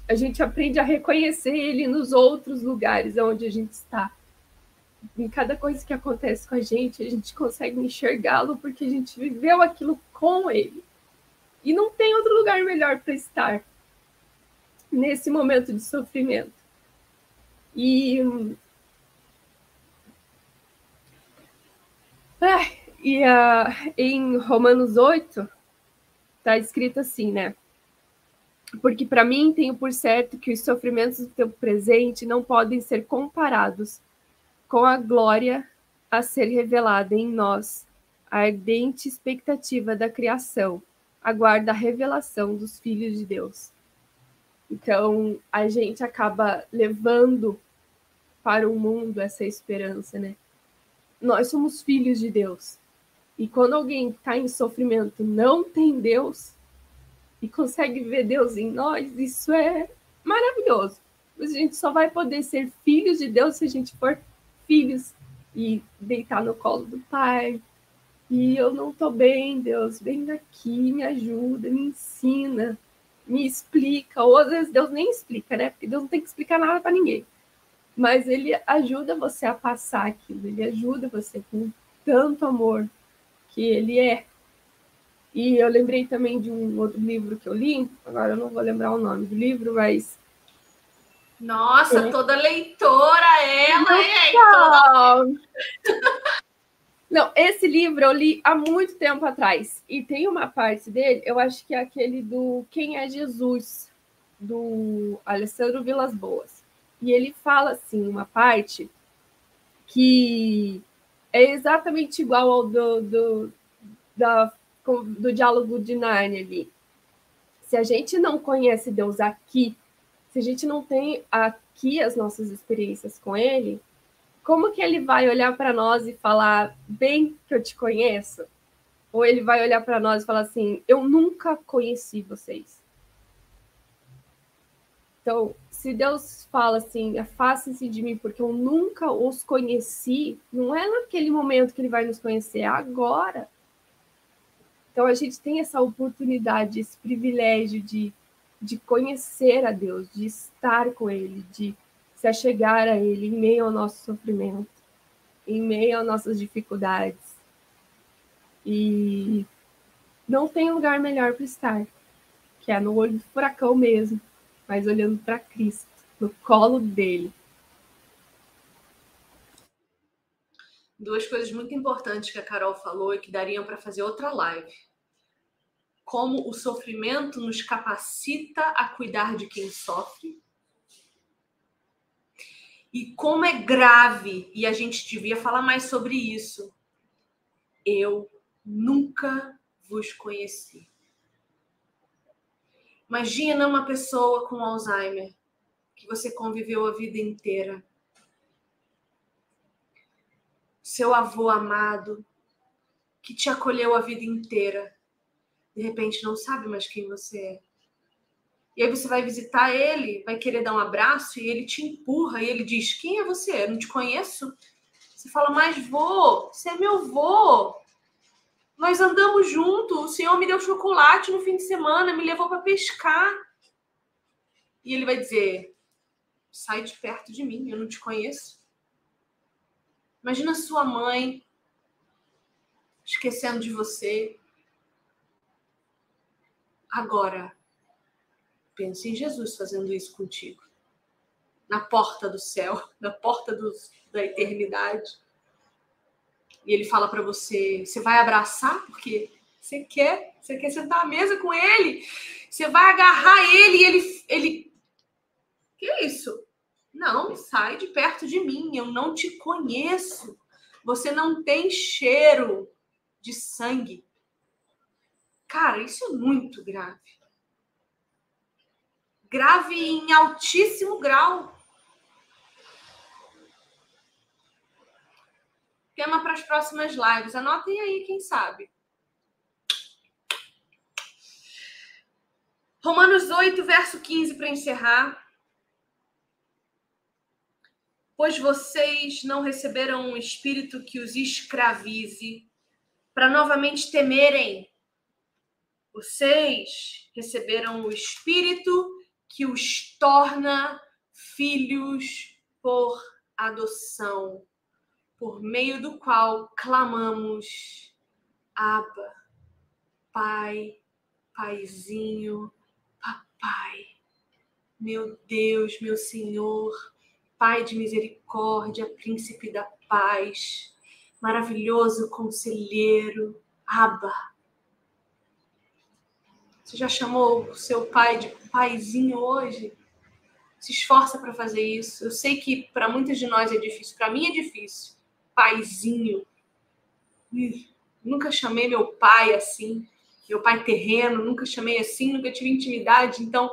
a gente aprende a reconhecer ele nos outros lugares onde a gente está. Em cada coisa que acontece com a gente, a gente consegue enxergá-lo porque a gente viveu aquilo com ele. E não tem outro lugar melhor para estar nesse momento de sofrimento. E ah, e uh, em Romanos 8 está escrito assim, né? Porque para mim tenho por certo que os sofrimentos do tempo presente não podem ser comparados com a glória a ser revelada em nós, a ardente expectativa da criação, aguarda a revelação dos filhos de Deus. Então, a gente acaba levando para o mundo essa esperança, né? Nós somos filhos de Deus. E quando alguém está em sofrimento, não tem Deus e consegue ver Deus em nós, isso é maravilhoso. Mas a gente só vai poder ser filhos de Deus se a gente for filhos e deitar no colo do Pai. E eu não estou bem, Deus, vem aqui, me ajuda, me ensina me explica, ou às vezes Deus nem explica, né? Porque Deus não tem que explicar nada para ninguém. Mas ele ajuda você a passar aquilo, ele ajuda você com tanto amor que ele é. E eu lembrei também de um outro livro que eu li, agora eu não vou lembrar o nome do livro, mas. Nossa, é. toda leitora ela, hein? Toda... Não, esse livro eu li há muito tempo atrás. E tem uma parte dele, eu acho que é aquele do Quem é Jesus, do Alessandro Vilas Boas. E ele fala assim, uma parte que é exatamente igual ao do, do, da, do diálogo de Narnia ali. Se a gente não conhece Deus aqui, se a gente não tem aqui as nossas experiências com Ele, como que ele vai olhar para nós e falar bem que eu te conheço? Ou ele vai olhar para nós e falar assim: eu nunca conheci vocês. Então, se Deus fala assim, afastem-se de mim porque eu nunca os conheci, não é naquele momento que ele vai nos conhecer, é agora. Então, a gente tem essa oportunidade, esse privilégio de, de conhecer a Deus, de estar com Ele, de se achegar a Ele em meio ao nosso sofrimento, em meio às nossas dificuldades. E não tem lugar melhor para estar, que é no olho do furacão mesmo, mas olhando para Cristo, no colo dele. Duas coisas muito importantes que a Carol falou e que dariam para fazer outra live. Como o sofrimento nos capacita a cuidar de quem sofre e como é grave, e a gente devia falar mais sobre isso. Eu nunca vos conheci. Imagina uma pessoa com Alzheimer que você conviveu a vida inteira. Seu avô amado que te acolheu a vida inteira. De repente não sabe mais quem você é. E aí você vai visitar ele, vai querer dar um abraço e ele te empurra e ele diz: Quem é você? Eu não te conheço. Você fala: Mas vô, você é meu vô. Nós andamos juntos. O senhor me deu chocolate no fim de semana, me levou para pescar. E ele vai dizer: Sai de perto de mim, eu não te conheço. Imagina sua mãe esquecendo de você. Agora, Pense em Jesus fazendo isso contigo. Na porta do céu, na porta da eternidade. E ele fala para você: você vai abraçar porque você quer, você quer sentar à mesa com ele. Você vai agarrar ele e ele, ele. Que isso? Não, sai de perto de mim. Eu não te conheço. Você não tem cheiro de sangue. Cara, isso é muito grave grave em altíssimo grau. Tema para as próximas lives. Anotem aí, quem sabe. Romanos 8, verso 15, para encerrar. pois vocês não receberam um espírito que os escravize, para novamente temerem. Vocês receberam o espírito que os torna filhos por adoção, por meio do qual clamamos: Abba, Pai, Paizinho, Papai, meu Deus, meu Senhor, Pai de misericórdia, Príncipe da paz, maravilhoso conselheiro, Abba. Você já chamou o seu pai de paizinho hoje? Se esforça para fazer isso. Eu sei que para muitas de nós é difícil, para mim é difícil. Paizinho. Nunca chamei meu pai assim, meu pai terreno, nunca chamei assim, nunca tive intimidade, então,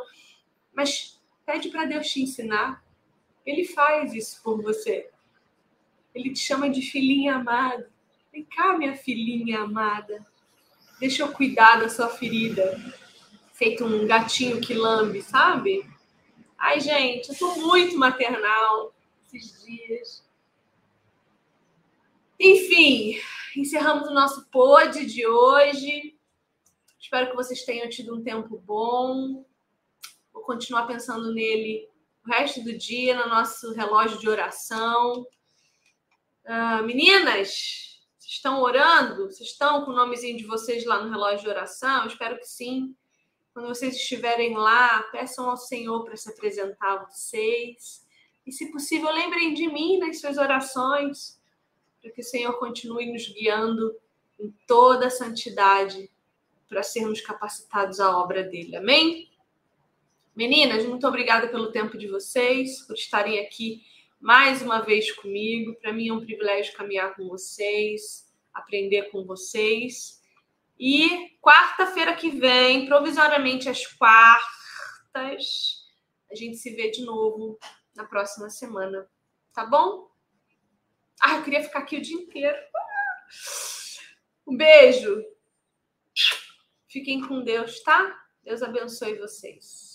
mas pede para Deus te ensinar. Ele faz isso por você. Ele te chama de filhinha amada. Vem cá, minha filhinha amada. Deixa eu cuidar da sua ferida. Feito um gatinho que lambe, sabe? Ai, gente, eu tô muito maternal esses dias. Enfim, encerramos o nosso pod de hoje. Espero que vocês tenham tido um tempo bom. Vou continuar pensando nele o resto do dia no nosso relógio de oração. Uh, meninas, vocês estão orando? Vocês estão com o nomezinho de vocês lá no relógio de oração? Espero que sim. Quando vocês estiverem lá, peçam ao Senhor para se apresentar a vocês. E, se possível, lembrem de mim nas suas orações, para que o Senhor continue nos guiando em toda a santidade para sermos capacitados à obra dele. Amém? Meninas, muito obrigada pelo tempo de vocês, por estarem aqui mais uma vez comigo. Para mim é um privilégio caminhar com vocês, aprender com vocês. E quarta-feira que vem, provisoriamente às quartas, a gente se vê de novo na próxima semana. Tá bom? Ah, eu queria ficar aqui o dia inteiro. Um beijo. Fiquem com Deus, tá? Deus abençoe vocês.